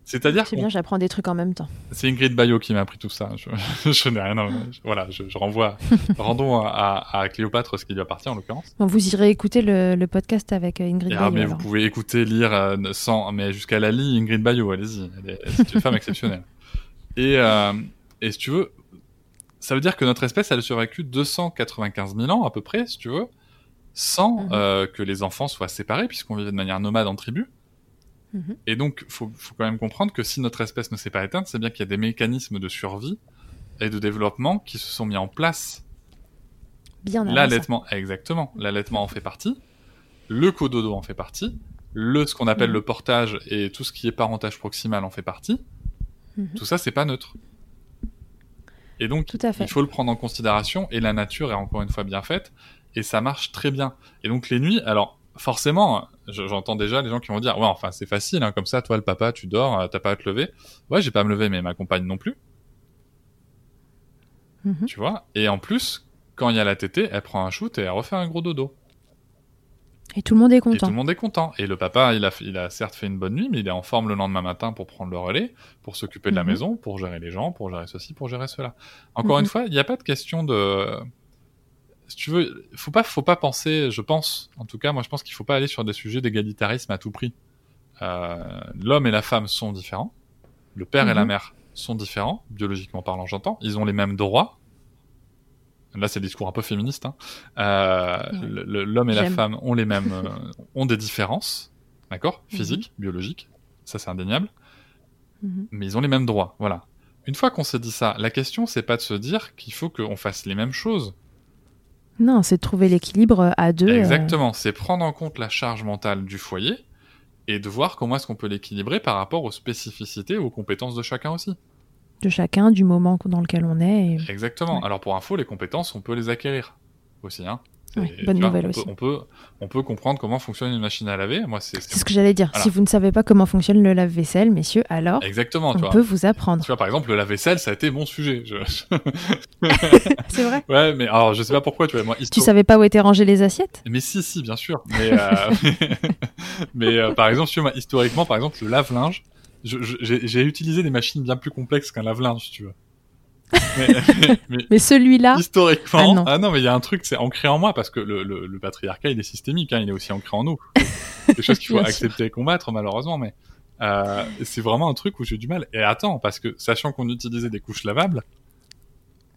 C'est-à-dire C'est bien, j'apprends des trucs en même temps. c'est Ingrid Bayo qui m'a appris tout ça. Je, je n'ai rien. à- voilà, je, je renvoie. rendons à, à Cléopâtre ce qui lui appartient en l'occurrence. Bon, vous irez écouter le, le podcast avec euh, Ingrid ah, Bayo, mais alors. vous pouvez écouter, lire euh, sans, mais jusqu'à la lit Ingrid Bayo, allez-y. C'est une femme exceptionnelle. Et, euh, et si tu veux, ça veut dire que notre espèce, elle a survécu 295 000 ans à peu près, si tu veux, sans Mhm. euh, que les enfants soient séparés, puisqu'on vivait de manière nomade en tribu. Mhm. Et donc, faut, faut quand même comprendre que si notre espèce ne s'est pas éteinte, c'est bien qu'il y a des mécanismes de survie et de développement qui se sont mis en place Bien. L'allaitement, exactement. L'allaitement en fait partie. Le cododo en fait partie. Le, ce qu'on appelle Mhm. le portage et tout ce qui est parentage proximal en fait partie. Tout ça, c'est pas neutre. Et donc, Tout à fait. il faut le prendre en considération et la nature est encore une fois bien faite et ça marche très bien. Et donc, les nuits, alors, forcément, je- j'entends déjà les gens qui vont dire, ouais, enfin, c'est facile, hein, comme ça, toi, le papa, tu dors, euh, t'as pas à te lever. Ouais, j'ai pas à me lever, mais ma compagne non plus. Mhm. Tu vois? Et en plus, quand il y a la tétée, elle prend un shoot et elle refait un gros dodo. Et tout le monde est Et tout content. le monde est content. Et le papa, il a, il a certes fait une bonne nuit, mais il est en forme le lendemain matin pour prendre le relais, pour s'occuper de la Mhm. maison, pour gérer les gens, pour gérer ceci, pour gérer cela. Encore une fois, il n'y a pas de question de... Si tu veux, faut pas, faut pas penser, je pense, en tout cas, moi je pense qu'il faut pas aller sur des sujets d'égalitarisme à tout prix. Euh, L'homme et la femme sont différents. Le père et la Mhm. mère sont différents, biologiquement parlant, j'entends. Ils ont les mêmes droits. Là, c'est le discours un peu féministe. Hein. Euh, Ouais. L'homme et la femme ont les mêmes, euh, ont des différences, d'accord, Mhm. physiques, biologiques. Ça, c'est indéniable. Mhm. Mais ils ont les mêmes droits. Voilà. Une fois qu'on s'est dit ça, la question, c'est pas de se dire qu'il faut qu'on fasse les mêmes choses. Non, c'est de trouver l'équilibre à deux. euh, Exactement. C'est prendre en compte la charge mentale du foyer et de voir comment est-ce qu'on peut l'équilibrer par rapport aux spécificités aux compétences de chacun aussi. de chacun, du moment dans lequel on est. et- Exactement. Ouais. Alors pour info, les compétences, on peut les acquérir aussi. Hein. Ouais, bonne vois, nouvelle on aussi. Peut, on, peut, on peut comprendre comment fonctionne une machine à laver. Moi, c'est C'est ce que j'allais dire. Voilà. Si vous ne savez pas comment fonctionne le lave-vaisselle, messieurs, alors exactement. Tu on vois. peut vous apprendre. tu vois, par exemple, le lave-vaisselle, ça a été mon sujet. Je- C'est vrai ouais, mais alors je sais pas pourquoi. Tu vois, moi, Tu savais pas où étaient rangées les assiettes? Mais si, si, bien sûr. Mais, euh, mais euh, par exemple, tu vois, historiquement, par exemple, le lave-linge, j'ai j'ai utilisé des machines bien plus complexes qu'un lave-linge, si tu veux. Mais, mais Mais celui-là, historiquement, Ah ah non. mais il y a un truc, c'est ancré en moi parce que le, le, le patriarcat, il est systémique, hein, il est aussi ancré en nous. C'est quelque chose qu'il faut sûr. accepter et combattre, malheureusement, mais euh, c'est vraiment un truc où j'ai du mal. Et attends, parce que sachant qu'on utilisait des couches lavables,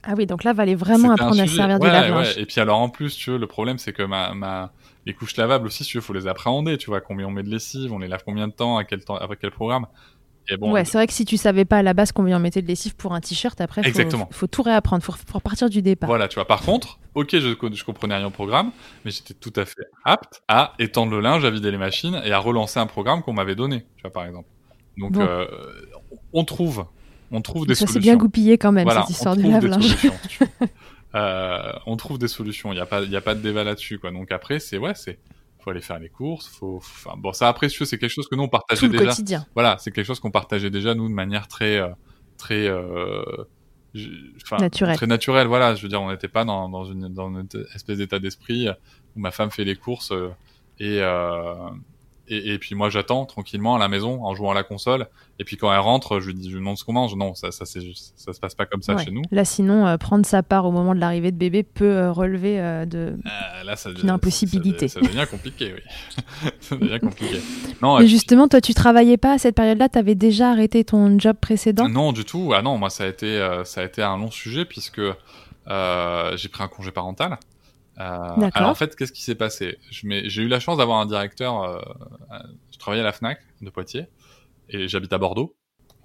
ah oui, donc là, va aller vraiment apprendre à servir du Ouais, lave-linge. ouais. Et puis alors en plus, tu veux, le problème c'est que ma, ma les couches lavables aussi, tu veux, faut les appréhender. Tu vois combien on met de lessive, on les lave combien de temps, à quel temps, après quel programme. Et bon, ouais, c'est vrai que si tu savais pas à la base combien on mettait de lessive pour un t-shirt, après, Exactement. faut tout réapprendre, faut, faut repartir du départ. voilà, tu vois. Par contre, ok, je, co- je comprenais rien au programme, mais j'étais tout à fait apte à étendre le linge, à vider les machines et à relancer un programme qu'on m'avait donné, tu vois par exemple. Donc Bon. euh, on trouve, on trouve des Ça solutions. c'est bien goupillé quand même, Voilà, cette histoire du lave-linge. Euh, on trouve des solutions. Il n'y a pas, il y a pas de débat là-dessus, quoi. Donc après, c'est ouais, c'est, faut aller faire les courses, faut, enfin, bon, ça après, c'est quelque chose que nous on Tout partageait le déjà. quotidien. Voilà, c'est quelque chose qu'on partageait déjà nous de manière très, euh, très, euh, enfin, Naturelle. très naturelle. Voilà, je veux dire, on n'était pas dans, dans une, dans une espèce d'état d'esprit où ma femme fait les courses euh, et, euh, et, et puis moi j'attends tranquillement à la maison en jouant à la console. Et puis quand elle rentre, je lui dis, je lui demande ce qu'on mange. Non, ça, ça, se passe pas comme ça Ouais. chez nous. Là, sinon, euh, prendre sa part au moment de l'arrivée de bébé peut euh, relever euh, de. Euh, là, ça, Une impossibilité. Ça, ça devient compliqué, oui. ça devient compliqué. Non, Mais justement, toi, tu travaillais pas à cette période-là, t'avais déjà arrêté ton job précédent? Non, du tout. Ah non, moi, ça a été, ça a été un long sujet puisque j'ai pris un congé parental. Euh, alors en fait, qu'est-ce qui s'est passé? J'ai eu la chance d'avoir un directeur. Euh, je travaillais à la Fnac de Poitiers et j'habite à Bordeaux.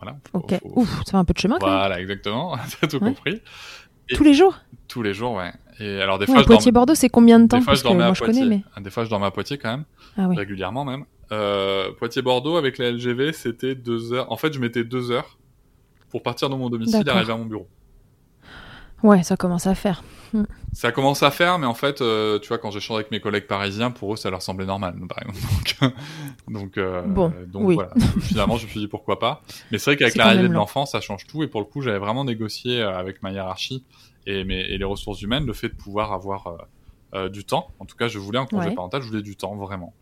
Voilà. Faut- Ok. faut- Ouf, ça fait un peu de chemin quand même. Voilà, exactement. T'as tout Ouais. compris. et- Tous les jours? Tous les jours, ouais. Et alors des Ouais, fois, je Poitiers-Bordeaux, c'est combien de temps? des fois, Parce je dormais moi, à connais, Poitiers. mais. Des fois, je dormais à Poitiers quand même. Ah oui. régulièrement même. Euh, Poitiers-Bordeaux avec la LGV, c'était deux heures. En fait, je mettais deux heures pour partir de mon domicile et arriver à mon bureau. Ouais, ça commence à faire. Ça commence à faire, mais en fait, euh, tu vois, quand j'échange avec mes collègues parisiens, pour eux, ça leur semblait normal, par exemple. Donc, donc, euh, Bon, donc oui. voilà. Finalement, je me suis dit pourquoi pas. Mais c'est vrai qu'avec l'arrivée de l'enfant, ça change tout. Et pour le coup, j'avais vraiment négocié euh, avec ma hiérarchie et, mes, et les ressources humaines le fait de pouvoir avoir euh, euh, du temps. En tout cas, je voulais un congé Ouais. parental, je voulais du temps, vraiment.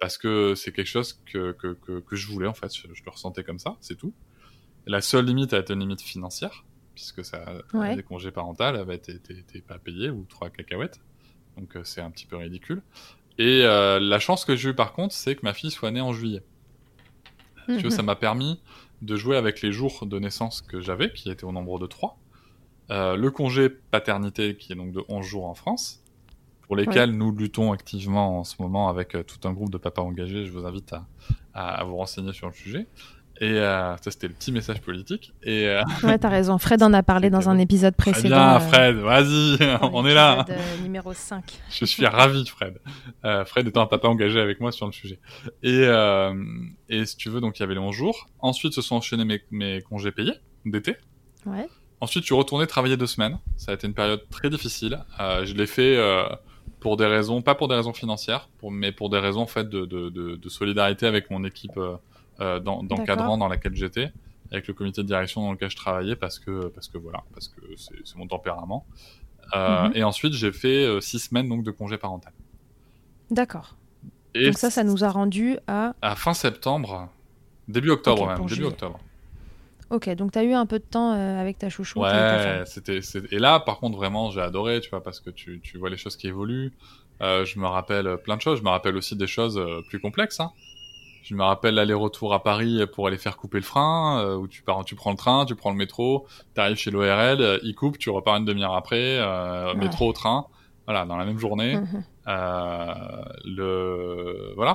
parce que c'est quelque chose que, que, que, que, je voulais en fait, je, le ressentais comme ça, c'est tout. La seule limite a été une limite financière, puisque ça, ouais. les congés parentaux, bah, t'es pas payé ou trois cacahuètes, donc c'est un petit peu ridicule. Et la chance que j'ai eue par contre, c'est que ma fille soit née en juillet. Mmh. ça m'a permis de jouer avec les jours de naissance que j'avais, qui étaient au nombre de 3. Euh, le congé paternité, qui est donc de 11 jours en France, pour lesquels nous luttons activement en ce moment avec euh, tout un groupe de papas engagés. Je vous invite à, à, vous renseigner sur le sujet. Et euh, ça, c'était le petit message politique. Et, euh... Ouais, t'as raison. Fred en a parlé dans un épisode précédent. Bien, euh, Fred, vas-y, on est là. Euh, numéro 5. Je suis ravi, Fred. Euh, Fred étant un papa engagé avec moi sur le sujet. Et, euh, et si tu veux, donc il y avait les 11 jours. Ensuite, se sont enchaînés mes, mes congés payés d'été. Ouais. Ensuite, je suis retourné travailler deux semaines. Ça a été une période très difficile. je l'ai fait pour des raisons, pas pour des raisons financières, pour, mais pour des raisons en fait de, de, de, de solidarité avec mon équipe euh, d'encadrant dans, dans laquelle j'étais, avec le comité de direction dans lequel je travaillais, parce que, parce que voilà, parce que c'est mon tempérament. Euh, mm -hmm. Et ensuite, j'ai fait euh, six semaines donc de congé parental. D'accord. Donc ça, ça nous a rendu à... À fin septembre, début octobre okay, même, début juillet. octobre. Ok, donc tu as eu un peu de temps euh, avec ta chouchou. Ouais, c'était. Et là, par contre, vraiment, j'ai adoré, tu vois, parce que tu, tu vois les choses qui évoluent. Euh, je me rappelle plein de choses. Je me rappelle aussi des choses euh, plus complexes. Hein. Je me rappelle l'aller-retour à Paris pour aller faire couper le frein, euh, où tu pars, tu prends le train, tu prends le métro, tu arrives chez l'ORL, euh, il coupe, tu repars une demi-heure après, euh, ouais. métro train, voilà, dans la même journée. -hmm. euh, le voilà.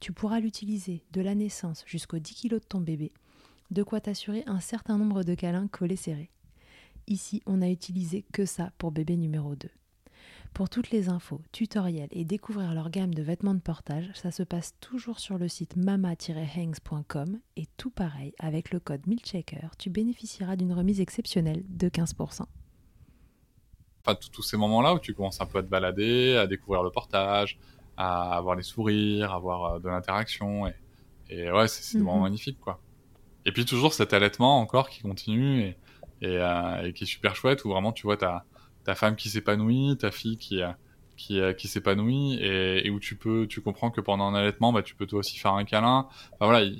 Tu pourras l'utiliser de la naissance jusqu'aux 10 kg de ton bébé, de quoi t'assurer un certain nombre de câlins collés serrés. Ici, on n'a utilisé que ça pour bébé numéro 2. Pour toutes les infos, tutoriels et découvrir leur gamme de vêtements de portage, ça se passe toujours sur le site mama-hangs.com et tout pareil, avec le code MILCHECKER, tu bénéficieras d'une remise exceptionnelle de 15%. Enfin, tous ces moments-là où tu commences un peu à te balader, à découvrir le portage, à avoir les sourires, à avoir euh, de l'interaction, et, et, ouais, c'est mm -hmm. vraiment magnifique, quoi. Et puis toujours cet allaitement encore qui continue et, et, euh, et qui est super chouette, où vraiment tu vois ta ta femme qui s'épanouit, ta fille qui qui, qui s'épanouit et, et, où tu peux, tu comprends que pendant un allaitement, bah, tu peux toi aussi faire un câlin. Enfin, voilà,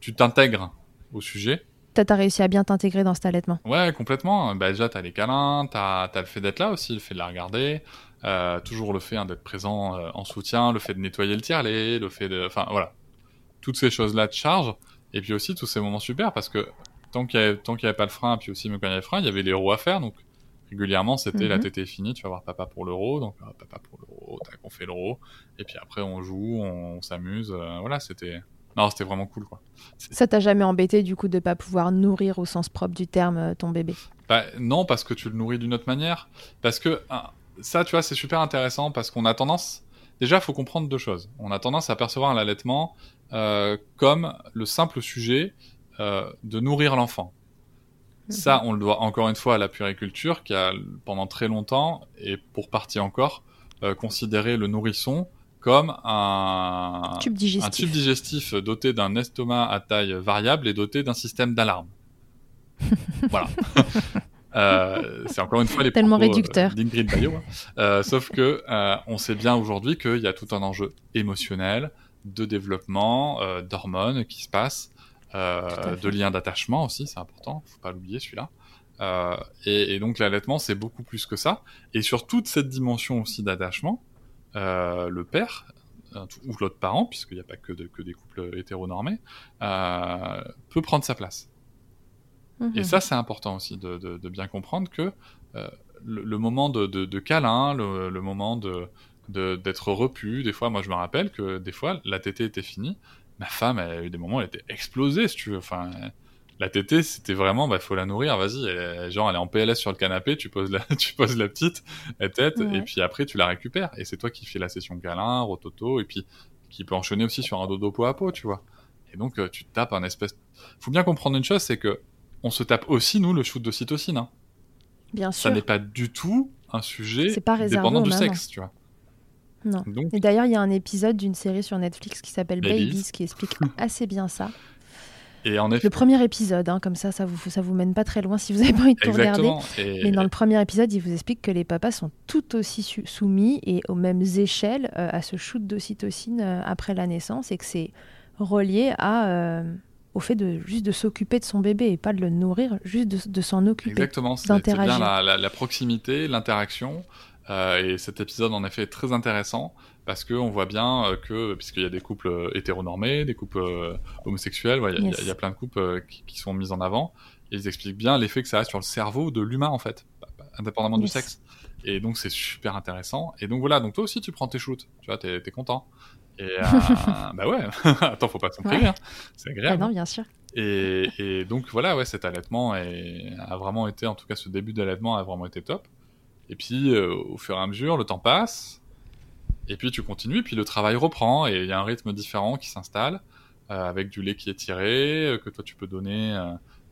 tu t'intègres au sujet. T'as as réussi à bien t'intégrer dans cet allaitement Ouais, complètement. Bah, déjà, t'as les câlins, t'as as le fait d'être là aussi, le fait de la regarder, euh, toujours le fait hein, d'être présent euh, en soutien, le fait de nettoyer le tiers-lait, le fait de... Enfin, voilà. Toutes ces choses-là te chargent. Et puis aussi, tous ces moments super, parce que tant qu'il n'y avait, avait, pas le frein, puis aussi même quand il y avait le frein, il y avait les roues à faire, donc régulièrement, c'était mm -hmm. la tétée est finie, tu vas voir papa pour l'euro, donc euh, papa pour l'euro, tac, on fait l'euro, et puis après on joue, on, on s'amuse, euh, voilà, c'était. Non, c'était vraiment cool, quoi. Ça t'a jamais embêté, du coup, de pas pouvoir nourrir au sens propre du terme euh, ton bébé? Bah, Non, parce que tu le nourris d'une autre manière. Parce que ça, tu vois, c'est super intéressant parce qu'on a tendance. Déjà, il faut comprendre deux choses. On a tendance à percevoir l'allaitement euh, comme le simple sujet euh, de nourrir l'enfant. Ça, on le doit encore une fois à la puriculture qui a pendant très longtemps, et pour partie encore, euh, considéré le nourrisson comme un tube digestif, un tube digestif doté d'un estomac à taille variable et doté d'un système d'alarme. voilà. Euh, c'est encore une fois les tellement réducteur euh, d'Ingrid Bayo. hein. Euh, sauf que euh, on sait bien aujourd'hui qu'il y a tout un enjeu émotionnel, de développement, d'hormones qui se fait. de liens d'attachement aussi, c'est important, faut pas l'oublier celui-là. Et, et donc l'allaitement c'est beaucoup plus que ça. Et sur toute cette dimension aussi d'attachement, le père ou l'autre parent, puisqu'il n'y a pas que, de- que des couples hétéronormés, peut prendre sa place. Mhm. Et ça, c'est important aussi de, de- de bien comprendre que euh, le, le moment de, de- câlin, le, le moment de de- d'être repu, des fois, moi je me rappelle que des fois, la tétée était finie, ma femme, elle a eu des moments, elle était explosée, si tu veux. Enfin, la tétée, c'était vraiment, bah, faut la nourrir, vas-y, genre, elle est en PLS sur le canapé, tu poses la, tu poses la petite, elle Ouais. et puis après, tu la récupères. Et c'est toi qui fais la session câlin, rototo, et puis qui peut enchaîner aussi sur un dodo peau à peau, tu vois. Et donc, euh, tu tapes un espèce. Faut bien comprendre une chose, c'est que on se tape aussi, nous, le shoot d'ocytocine. Hein. bien Ça sûr. n'est pas du tout un sujet C'est pas dépendant du sexe, tu vois. Non. Donc, Et d'ailleurs, il y a un épisode d'une série sur Netflix qui s'appelle Babies. Babies qui explique assez bien ça. et en effet, Le premier épisode, hein, comme ça, ça vous, ça vous mène pas très loin si vous avez pas envie de tout regarder. exactement. Et, Mais dans le premier épisode, il vous explique que les papas sont tout aussi soumis et aux mêmes échelles euh, à ce shoot d'ocytocine euh, après la naissance et que c'est relié à, euh, au fait de juste de s'occuper de son bébé et pas de le nourrir, juste de, de s'en occuper. Exactement, c'est bien la, la- la proximité, l'interaction. euh, et cet épisode, en effet, est très intéressant parce qu'on voit bien euh, que, puisqu'il y a des couples euh, hétéronormés, des couples euh, homosexuels, il y a- il y, a- Yes. il y a plein de couples euh, qui, qui sont mis en avant. Et ils expliquent bien l'effet que ça a sur le cerveau de l'humain, en fait, pas- pas- indépendamment du sexe. Et donc, c'est super intéressant. Et donc, voilà, donc toi aussi, tu prends tes shoots, tu vois, t'es es content. Et euh, bah ouais, attends, faut pas s'en priver, Ouais. hein. c'est Ah agréable. non, bien sûr. Et, et donc voilà, ouais, cet allaitement est- a vraiment été, en tout cas ce début d'allaitement a vraiment été top. Et puis euh, au fur et à mesure, le temps passe, et puis tu continues, et puis le travail reprend, et il y a un rythme différent qui s'installe, euh, avec du lait qui est tiré, euh, que toi tu peux donner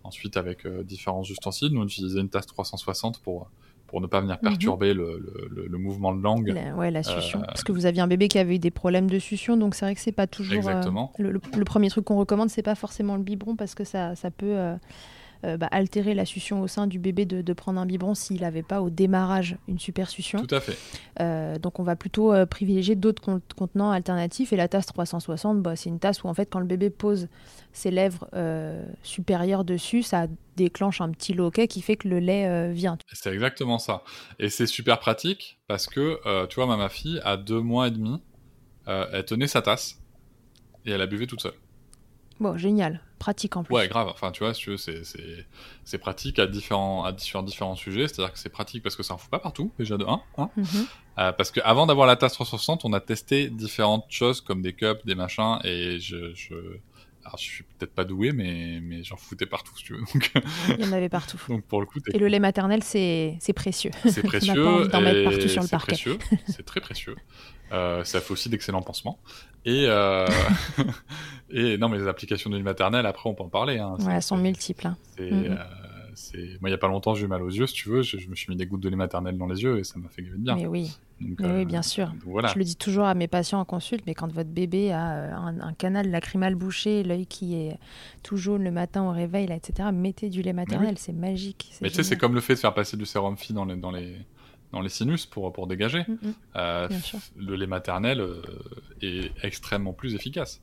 ensuite avec différents ustensiles. Nous on utilisait une tasse 360 pour, pour ne pas venir perturber le, le- le- le mouvement de langue. La, ouais, la succion. Euh, Parce que vous aviez un bébé qui avait eu des problèmes de succion, donc c'est vrai que c'est pas toujours. euh, Exactement. le, le- le premier truc qu'on recommande, c'est pas forcément le biberon parce que ça, ça peut euh, euh, bah, altérer la succion au sein du bébé de, de prendre un biberon s'il n'avait pas au démarrage une super succion. Tout à fait. Euh, donc on va plutôt euh, privilégier d'autres con- contenants alternatifs. Et la tasse 360, bah, c'est une tasse où en fait quand le bébé pose ses lèvres supérieures dessus, ça déclenche un petit loquet qui fait que le lait vient. C'est exactement ça. Et c'est super pratique parce que, tu vois, ma, ma fille, à deux mois et demi, elle tenait sa tasse et elle a buvé toute seule. Bon, génial, pratique en plus. Ouais, grave. Enfin, tu vois, si tu veux, c'est, c'est, c'est pratique à différents, à différents, différents sujets. C'est-à-dire que c'est pratique parce que ça en fout pas partout, déjà de 1. Hein Mhm. Euh, parce que avant d'avoir la tasse 360, on a testé différentes choses comme des cups, des machins, et je, je, alors je suis peut-être pas doué, mais, mais j'en foutais partout, si tu veux. Donc, Il y en avait partout. donc pour le coup, Et le lait maternel, c'est c'est précieux. C'est pas précieux. envie d'en mettre et partout sur le parquet. précieux, C'est très précieux. Euh, ça fait aussi d'excellents pansements. Et, euh... et non, mais les applications de lait maternel, après, on peut en parler. Hein. Ouais, elles sont multiples. hein. c'est, Mhm. euh, c'est- Moi, il y a pas longtemps, j'ai eu mal aux yeux, si tu veux. Je, je me suis mis des gouttes de lait maternel dans les yeux et ça m'a fait de bien. Mais oui, Donc, mais euh, oui, bien sûr. donc voilà. Je le dis toujours à mes patients en consulte, mais quand votre bébé a un, un canal lacrymal bouché, l'œil qui est tout jaune le matin au réveil, là, etc., mettez du lait maternel, c'est magique. Mais tu sais, c'est comme le fait de faire passer du sérum phi dans les, dans les, dans les sinus pour, pour dégager. Mm, mm. Euh, sûr. le lait maternel euh, est extrêmement plus efficace.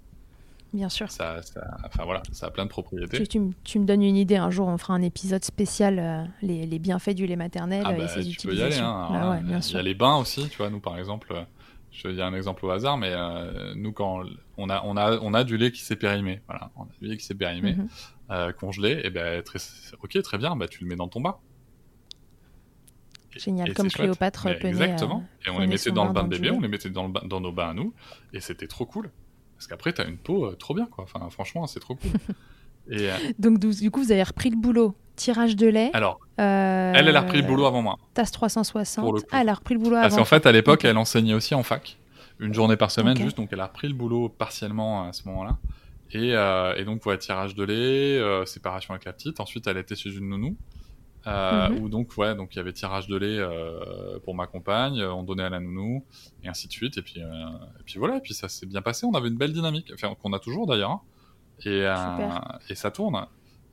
Bien sûr. Ça, ça, enfin voilà, ça a plein de propriétés. Tu, tu me- tu me donnes une idée, un jour on fera un épisode spécial, euh, les, les bienfaits du lait maternel Ah bah, et ses tu peux y aller. Hein. Bah ouais, bien il y a les bains aussi, tu vois. Nous, par exemple, je vais dire un exemple au hasard, mais euh, nous, quand on a, on a, on a du lait qui s'est périmé, voilà, on a du lait qui s'est périmé, euh, congelé, et ben, très, ok, très bien, bah, tu le mets dans ton bain. Génial, et comme. Cléopâtre Mais tenait, Exactement. euh, et on les mettait dans le bain de bébé, on les mettait dans, le dans nos bains à nous, et c'était trop cool. Parce qu'après, t'as une peau euh, trop bien, quoi. Enfin, franchement, c'est trop cool. et euh, Donc du coup, vous avez repris le boulot. Tirage de lait. alors, euh, elle, elle a repris le boulot avant moi. Tasse 360. Pour le coup. Ah, elle a repris le boulot Parce avant. qu'en fait, à l'époque, elle enseignait aussi en fac, une journée par semaine juste, donc elle a repris le boulot partiellement à ce moment-là. Et, et donc, ouais, tirage de lait, séparation avec la petite. Ensuite, elle était chez une nounou. Euh, Mhm. Où donc, ouais, donc il y avait tirage de lait euh, pour ma compagne, euh, on donnait à la nounou, et ainsi de suite. Et puis, euh, et puis voilà, et puis ça s'est bien passé. On avait une belle dynamique, enfin, qu'on a toujours d'ailleurs. hein. Et, euh, et ça tourne.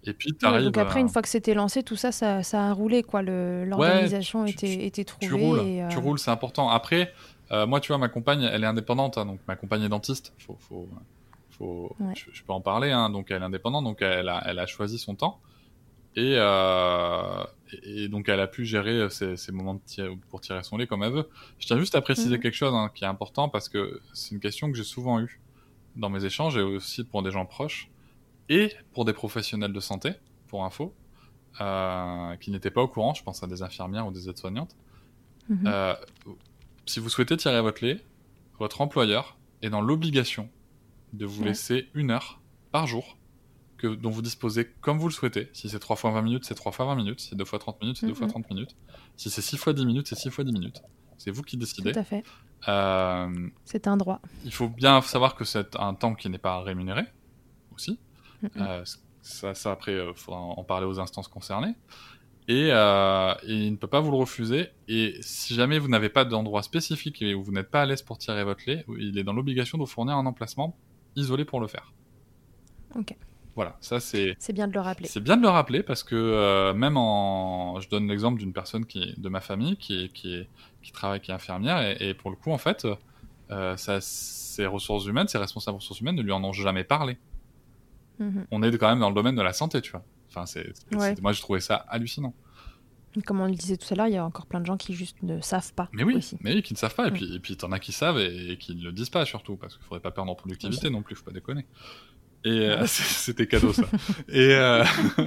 Et puis, Ouais, donc après, euh, une fois que c'était lancé, tout ça, ça, ça a roulé, quoi. L'organisation tu- était, tu- était tu trouvée. roules, et, euh, tu roules, c'est important. Après, euh, moi, tu vois, ma compagne, elle est indépendante, hein, donc ma compagne est dentiste. Faut, faut, faut, Ouais. je, je peux en parler, hein, donc elle est indépendante, donc elle a, elle a choisi son temps. Et, euh, et, donc elle a pu gérer ses, ses moments de tir- pour tirer son lait comme elle veut. Je tiens juste à préciser Mhm. quelque chose hein, qui est important parce que c'est une question que j'ai souvent eue dans mes échanges et aussi pour des gens proches et pour des professionnels de santé, pour info, euh, qui n'étaient pas au courant, je pense à des infirmières ou des aides-soignantes. mhm. Euh, si vous souhaitez tirer votre lait, votre employeur est dans l'obligation de vous Ouais. laisser une heure par jour que, dont vous disposez comme vous le souhaitez. Si c'est 3 fois 20 minutes, c'est 3 fois 20 minutes. Si c'est 2 fois 30 minutes, c'est 2 fois Mhm. 30 minutes. Si c'est 6 fois 10 minutes, c'est 6 fois 10 minutes. C'est vous qui décidez. Tout à fait. Euh, C'est un droit. il faut bien savoir que c'est un temps qui n'est pas rémunéré aussi. Mhm. Euh, ça, ça, après, il faudra en parler aux instances concernées. Et, euh, et il ne peut pas vous le refuser. Et si jamais vous n'avez pas d'endroit spécifique et où vous n'êtes pas à l'aise pour tirer votre lait, il est dans l'obligation de vous fournir un emplacement isolé pour le faire. Ok. Voilà, ça c'est C'est bien de le rappeler. c'est bien de le rappeler parce que euh, même en, je donne l'exemple d'une personne qui est de ma famille qui est, qui est, qui travaille, qui est infirmière et, et pour le coup en fait, euh, ça, ses ressources humaines, ses responsables ressources humaines ne lui en ont jamais parlé. Mhm. On est quand même dans le domaine de la santé, tu vois. Enfin, c'est, Ouais. moi j'ai trouvé ça hallucinant. Comme on le disait tout à l'heure, il y a encore plein de gens qui juste ne savent pas. Mais oui, aussi. mais oui, qui ne savent pas et Mm. puis et puis t'en as qui savent et, et qui ne le disent pas surtout parce qu'il faudrait pas perdre en productivité non plus, faut pas déconner. Et euh, Ouais. c'était cadeau ça. et euh.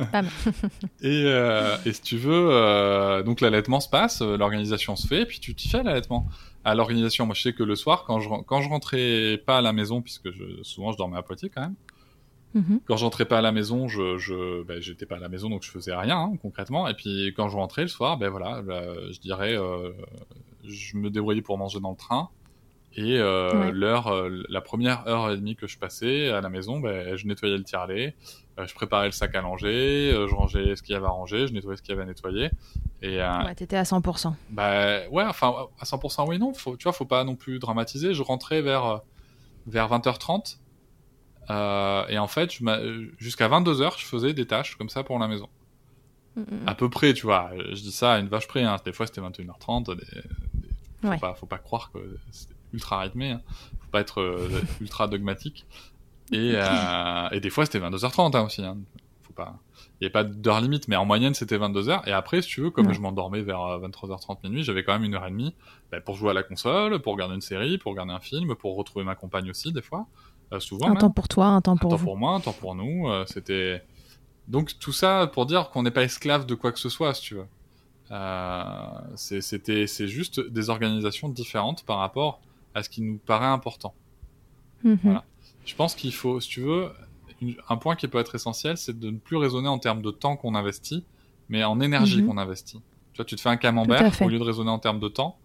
Et, euh, et si tu veux, euh, donc l'allaitement se passe, euh, l'organisation se fait, et puis tu t'y fais à l'allaitement. À l'organisation, moi je sais que le soir, quand je, quand je rentrais pas à la maison, puisque je, souvent je dormais à Poitiers quand même, Mhm. quand je rentrais pas à la maison, je, je ben, j'étais pas à la maison, donc je faisais rien hein, concrètement. Et puis quand je rentrais le soir, ben voilà, je dirais, euh, je me débrouillais pour manger dans le train. Et euh, Ouais. l'heure, euh, la première heure et demie que je passais à la maison, ben, je nettoyais le tire-lait, euh, je préparais le sac à langer, je rangeais ce qu'il y avait à ranger, je nettoyais ce qu'il y avait à nettoyer. Et euh, Ouais, t'étais à 100%. bah ouais, enfin à 100% oui non, faut, tu vois, faut pas non plus dramatiser. Je rentrais vers vers 20h30 euh, et en fait, jusqu'à 22h, je faisais des tâches comme ça pour la maison. À peu près, tu vois. Je dis ça à une vache près. Hein. Des fois, c'était 21h30. Des, des- faut, Ouais. pas, faut pas croire que ultra rythmé. Hein. Faut pas être euh, ultra dogmatique. Et, euh, et des fois, c'était 22h30 hein, aussi. Hein. Faut pas. Il n'y avait pas d'heure limite, mais en moyenne, c'était 22h. Et après, si tu veux, comme Ouais. je m'endormais vers euh, 23h30 minuit, j'avais quand même une heure et demie bah, pour jouer à la console, pour regarder une série, pour regarder un film, pour retrouver ma compagne aussi, des fois. Euh, souvent, Un même temps pour toi, un temps un pour temps vous. pour moi, un temps pour nous. euh, c'était donc tout ça pour dire qu'on n'est pas esclave de quoi que ce soit, si tu veux. Euh, c'est juste des organisations différentes par rapport à ce qui nous paraît important. Mhm. Voilà. Je pense qu'il faut, si tu veux, une- un point qui peut être essentiel, c'est de ne plus raisonner en termes de temps qu'on investit, mais en énergie Mhm. qu'on investit. Tu vois, tu te fais un camembert, au lieu de raisonner en termes de temps,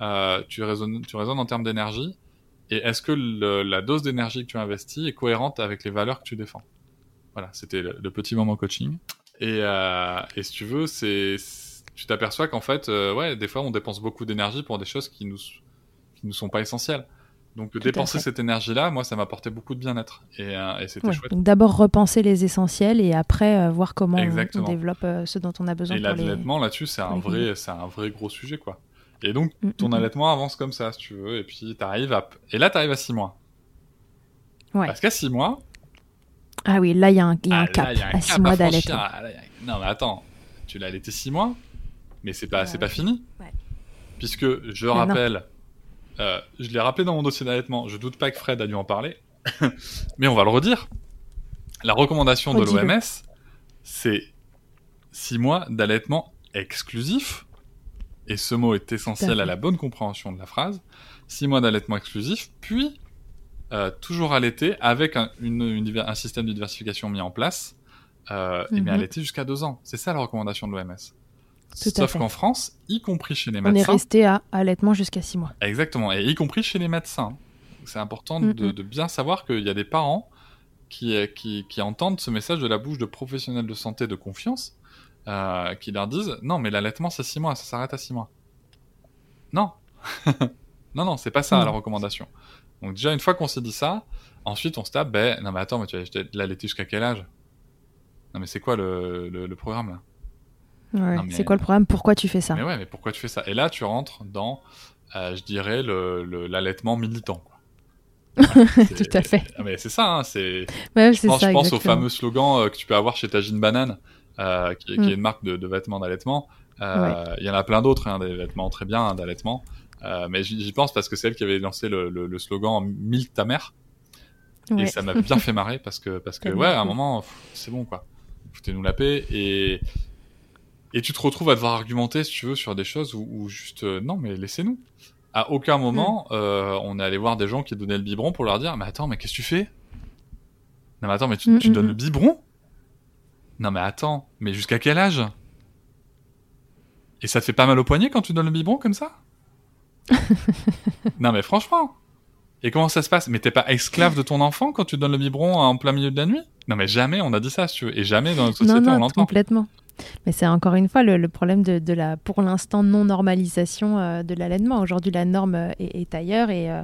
euh, tu, raisonnes, tu raisonnes en termes d'énergie. Et est-ce que le- la dose d'énergie que tu investis est cohérente avec les valeurs que tu défends? Voilà, c'était le, le petit moment coaching. Et, euh, et si tu veux, c'est, c'est- tu t'aperçois qu'en fait, euh, ouais, des fois, on dépense beaucoup d'énergie pour des choses qui nous, qui nous sont pas essentielles. Donc dépenser cette énergie-là, moi, ça m'apportait beaucoup de bien-être. Et, euh, et c'était Ouais, chouette. Donc d'abord repenser les essentiels et après euh, voir comment on- développe euh, ce dont on a besoin Et les... l'allaitement là-dessus, c'est un vrai, c'est un vrai gros sujet quoi. Et donc Mm, ton mm, allaitement avance comme ça, si tu veux, et puis t'arrives à, et là t'arrives à 6 mois. Ouais. Parce qu'à 6 mois, Ah oui, là il y a un, y a un ah, cap là, il y a un à cap 6 mois d'allaitement. Ah, a- Non mais attends, tu l'as allaité 6 mois, mais c'est pas, c'est pas fini. Ouais. Puisque je Mais non. Euh, je l'ai rappelé dans mon dossier d'allaitement. Je doute pas que Fred a dû en parler, mais on va le redire. La recommandation de l'OMS, c'est 6 mois d'allaitement exclusif. Et ce mot est essentiel à la bonne compréhension de la phrase. 6 mois d'allaitement exclusif, puis euh, toujours allaité avec un, une- un système de diversification mis en place, euh, et mais Mhm. allaité jusqu'à 2 ans. C'est ça la recommandation de l'OMS. Tout Sauf qu'en France, y compris chez les On est médecins, resté à allaitement jusqu'à 6 mois. Exactement, et y compris chez les médecins. C'est important Mm, de, de bien savoir qu'il y a des parents qui, euh, qui, qui entendent ce message de la bouche de professionnels de santé de confiance euh, qui leur disent non, mais l'allaitement c'est 6 mois, ça s'arrête à 6 mois. Non, non, non, c'est pas ça Non. la recommandation. Donc déjà une fois qu'on s'est dit ça, ensuite on se tape, ben non mais attends, mais tu vas l'allaiter jusqu'à quel âge? Non mais c'est quoi le, le, le programme là? Ouais. Non, mais- C'est quoi le problème Pourquoi tu fais ça? Mais ouais, mais pourquoi tu fais ça? Et là, tu rentres dans, euh, je dirais, le- le- l'allaitement militant. Quoi. Tout à fait. Ah, mais c'est ça, hein, c'est. Ouais, Je pense, ça. je pense au fameux slogan euh, que tu peux avoir chez Tagine Banane, euh, qui, qui Mm. est une marque de, de vêtements d'allaitement. Il y en a plein d'autres, hein, des vêtements très bien hein, d'allaitement. Mais j'y pense parce que c'est elle qui avait lancé le, le, le slogan Milk ta mère. Et Ouais. ça m'a bien fait marrer parce que, parce que ouais, à un moment, c'est bon, quoi. Foutez-nous la paix. Et, et tu te retrouves à devoir argumenter, si tu veux, sur des choses où, où juste, euh, non, mais laissez-nous. À aucun moment, Mm. euh, on est allé voir des gens qui donnaient le biberon pour leur dire, mais attends, mais qu'est-ce que tu fais? Non, mais attends, mais tu, Mm, tu donnes mm. le biberon? Non, mais attends, mais jusqu'à quel âge? Et ça te fait pas mal au poignet quand tu donnes le biberon comme ça? non, mais franchement. Et comment ça se passe? Mais t'es pas esclave de ton enfant quand tu donnes le biberon en plein milieu de la nuit? Non, mais jamais on a dit ça, si tu veux. Et jamais dans notre société non, on l'entend. complètement. Mais c'est encore une fois le, le problème de, de la, pour l'instant, non-normalisation euh, de l'allaitement. Aujourd'hui, la norme euh, est, est ailleurs et euh,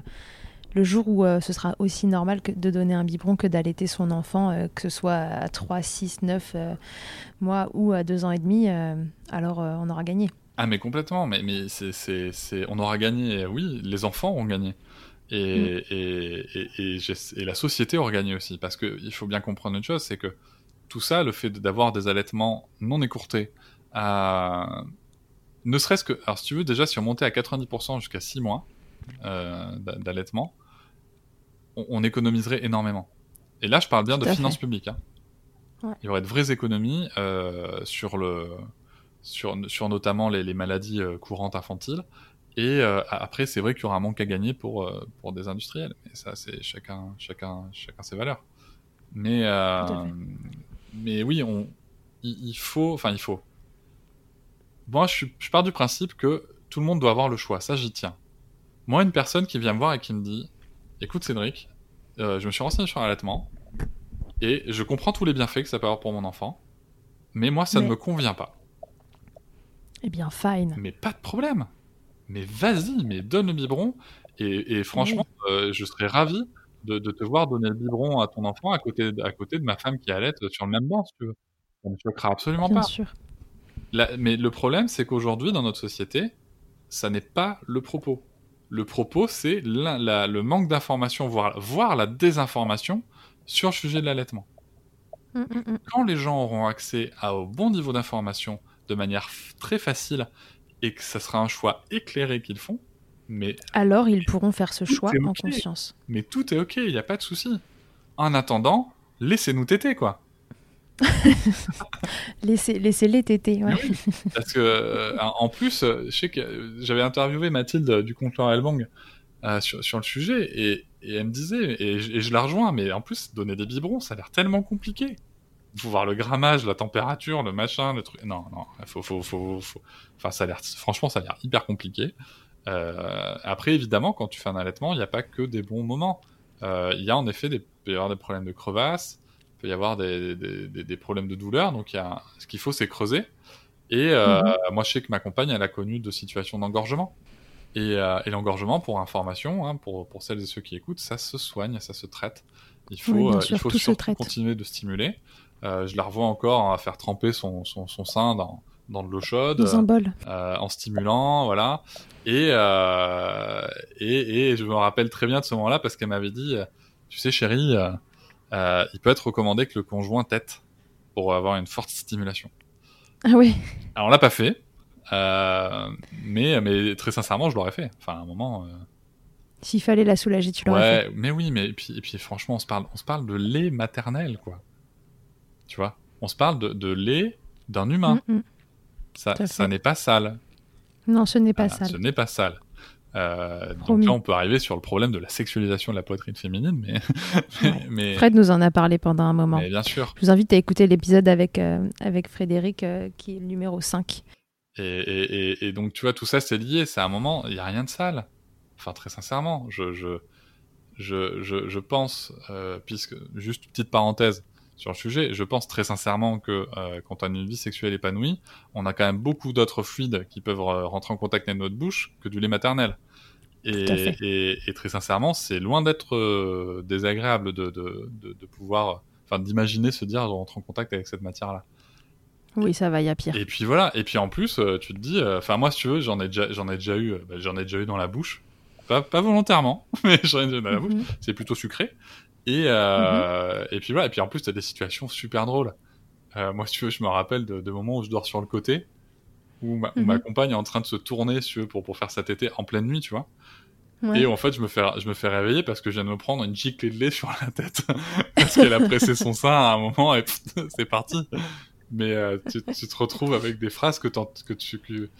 le jour où euh, ce sera aussi normal que de donner un biberon que d'allaiter son enfant, que ce soit à 3, 6, 9 euh, mois ou à 2 ans et demi, alors on aura gagné. Ah, mais complètement. Mais, mais c'est, c'est, c'est... on aura gagné. Oui, les enfants auront gagné. Et, Mm. et, et, et la société aura gagné aussi. Parce qu'il faut bien comprendre une chose c'est que tout ça, le fait d'avoir des allaitements non écourtés, euh, ne serait-ce que. Alors, si tu veux, déjà, si on montait à 90% jusqu'à 6 mois euh, d'a- d'allaitement, on, on économiserait énormément. Et là, je parle bien Tout de finances publiques. hein. Ouais. Il y aurait de vraies économies euh, sur, le, sur, sur notamment les, les maladies courantes infantiles. Et euh, après, c'est vrai qu'il y aura un manque à gagner pour, euh, pour des industriels. Mais ça, c'est chacun, chacun, chacun ses valeurs. Mais, euh. Mais oui, on, il, il faut, enfin, il faut. Moi, je, suis- je pars du principe que tout le monde doit avoir le choix. Ça, j'y tiens. Moi, une personne qui vient me voir et qui me dit, écoute, Cédric, euh, je me suis renseigné sur l'allaitement et je comprends tous les bienfaits que ça peut avoir pour mon enfant, mais moi, ça Mais- ne me convient pas. Eh bien, fine. Mais pas de problème. Mais vas-y, mais donne le biberon. Et, et franchement, euh, je serais ravi de, de te voir donner le biberon à ton enfant à côté, de- à côté de ma femme qui allait sur le même banc, si tu veux. Ça ne me choquera absolument Bien pas. sûr. La- mais le problème, c'est qu'aujourd'hui, dans notre société, ça n'est pas le propos. Le propos, c'est le manque d'information, voire, voire la désinformation sur le sujet de l'allaitement. Mm, mm, mm. Quand les gens auront accès à, au bon niveau d'information de manière très facile et que ça sera un choix éclairé qu'ils font, mais, Alors, ils pourront faire ce choix en conscience. mais tout est ok, il n'y a pas de souci. En attendant, laissez-nous téter, quoi. Laissez- Laissez-les téter. Ouais. Parce que, euh, en plus, euh, je sais que euh, j'avais interviewé Mathilde du comptoir Elbang euh, sur, sur le sujet et, et elle me disait, et, je- et je la rejoins, mais en plus, donner des biberons, ça a l'air tellement compliqué. Il faut voir le grammage, la température, le machin, le truc. Non, non, faut, faut, faut, faut- Enfin, ça a l'air, franchement, ça a l'air hyper compliqué. Euh, après, évidemment, quand tu fais un allaitement, il n'y a pas que des bons moments. Euh, Il y a en effet des, peut y avoir des problèmes de crevasse, il peut y avoir des, des, des- des problèmes de douleur. Donc, y a, ce qu'il faut, c'est creuser. Et euh, moi, je sais que ma compagne, elle a connu de situations d'engorgement. Et, euh, et l'engorgement, pour information, hein, pour, pour celles et ceux qui écoutent, ça se soigne, ça se traite. Il faut, Oui, euh, sûr, il faut surtout continuer de stimuler. Euh, je la revois encore à faire tremper son, son, son sein dans, dans de l'eau chaude Dans un bol. euh, en stimulant, voilà. Et, euh, et, et je me rappelle très bien de ce moment-là parce qu'elle m'avait dit, tu sais chérie, euh, il peut être recommandé que le conjoint tête pour avoir une forte stimulation. Ah oui. Alors on l'a pas fait, mais, mais très sincèrement je l'aurais fait. Enfin à un moment... S'il fallait la soulager, tu l'aurais fait. Mais oui, mais et puis, et puis franchement, on se parle, on se parle de lait maternel, quoi. Tu vois, on se parle de, de lait d'un humain. Mm, mm. Ça, à ça n'est pas sale. Non, ce n'est pas sale. Ce n'est pas sale. Euh, donc là, on peut arriver sur le problème de la sexualisation de la poitrine féminine, mais, Ouais. mais, Fred nous en a parlé pendant un moment. mais bien sûr. Je vous invite à écouter l'épisode avec, euh, avec Frédéric, euh, qui est le numéro 5. Et, et, et, et donc, tu vois, tout ça, c'est lié. C'est un moment, il n'y a rien de sale. Enfin, très sincèrement, je, je, je, je, je pense, puisque, juste petite parenthèse sur le sujet. Je pense très sincèrement que euh, quand on a une vie sexuelle épanouie, on a quand même beaucoup d'autres fluides qui peuvent euh, rentrer en contact avec notre bouche que du lait maternel. Et, très sincèrement, c'est loin d'être euh, désagréable de, de, de, de pouvoir, enfin, d'imaginer se dire, je rentre en contact avec cette matière-là. Oui, ça va, il y a pire. Et puis voilà. Et puis en plus, euh, tu te dis, euh, enfin moi, si tu veux, j'en ai déjà, j'en ai déjà eu, bah, j'en ai déjà eu dans la bouche, pas, pas volontairement, mais j'en ai déjà eu dans la bouche. Mhm. C'est plutôt sucré. Et euh, et puis voilà. Et puis en plus, t'as des situations super drôles. Euh, moi, si tu veux, je me rappelle de, de moments où je dors sur le côté, où ma, où ma Mhm. compagne est en train de se tourner, si tu veux, pour pour faire cet été en pleine nuit, tu vois. Ouais. Et en fait, je me fais, je me fais réveiller parce que je viens de me prendre une giclée de lait sur la tête. parce qu'elle a pressé son sein à un moment et c'est parti. Mais euh, tu, tu te retrouves avec des phrases que, que tu que,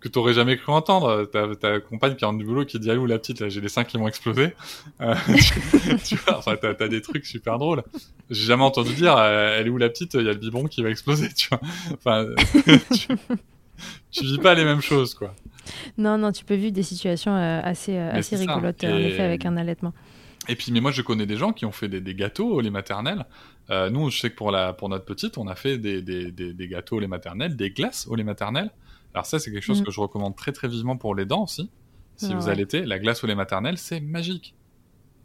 que, que t'aurais jamais cru entendre. Ta, ta compagne qui rentre du boulot qui dit Allô, la petite, là, j'ai les seins qui vont exploser. Euh, tu, tu vois, enfin, t'as, des trucs super drôles. J'ai jamais entendu dire euh, Elle est où la petite Il y a le biberon qui va exploser, tu vois. Enfin, tu, tu vis pas les mêmes choses, quoi. Non, non, tu peux vivre des situations euh, assez, euh, assez rigolotes, en Et- effet, avec un allaitement. Et puis, mais moi, je connais des gens qui ont fait des, des gâteaux au lait maternel. Euh, nous, je sais que pour, la, pour notre petite, on a fait des, des, des, des gâteaux au lait maternel, des glaces au lait maternel. Alors ça, c'est quelque chose Mhm. que je recommande très très vivement pour les dents aussi. Si Ah vous ouais. allaitez, la glace au lait maternel, c'est magique.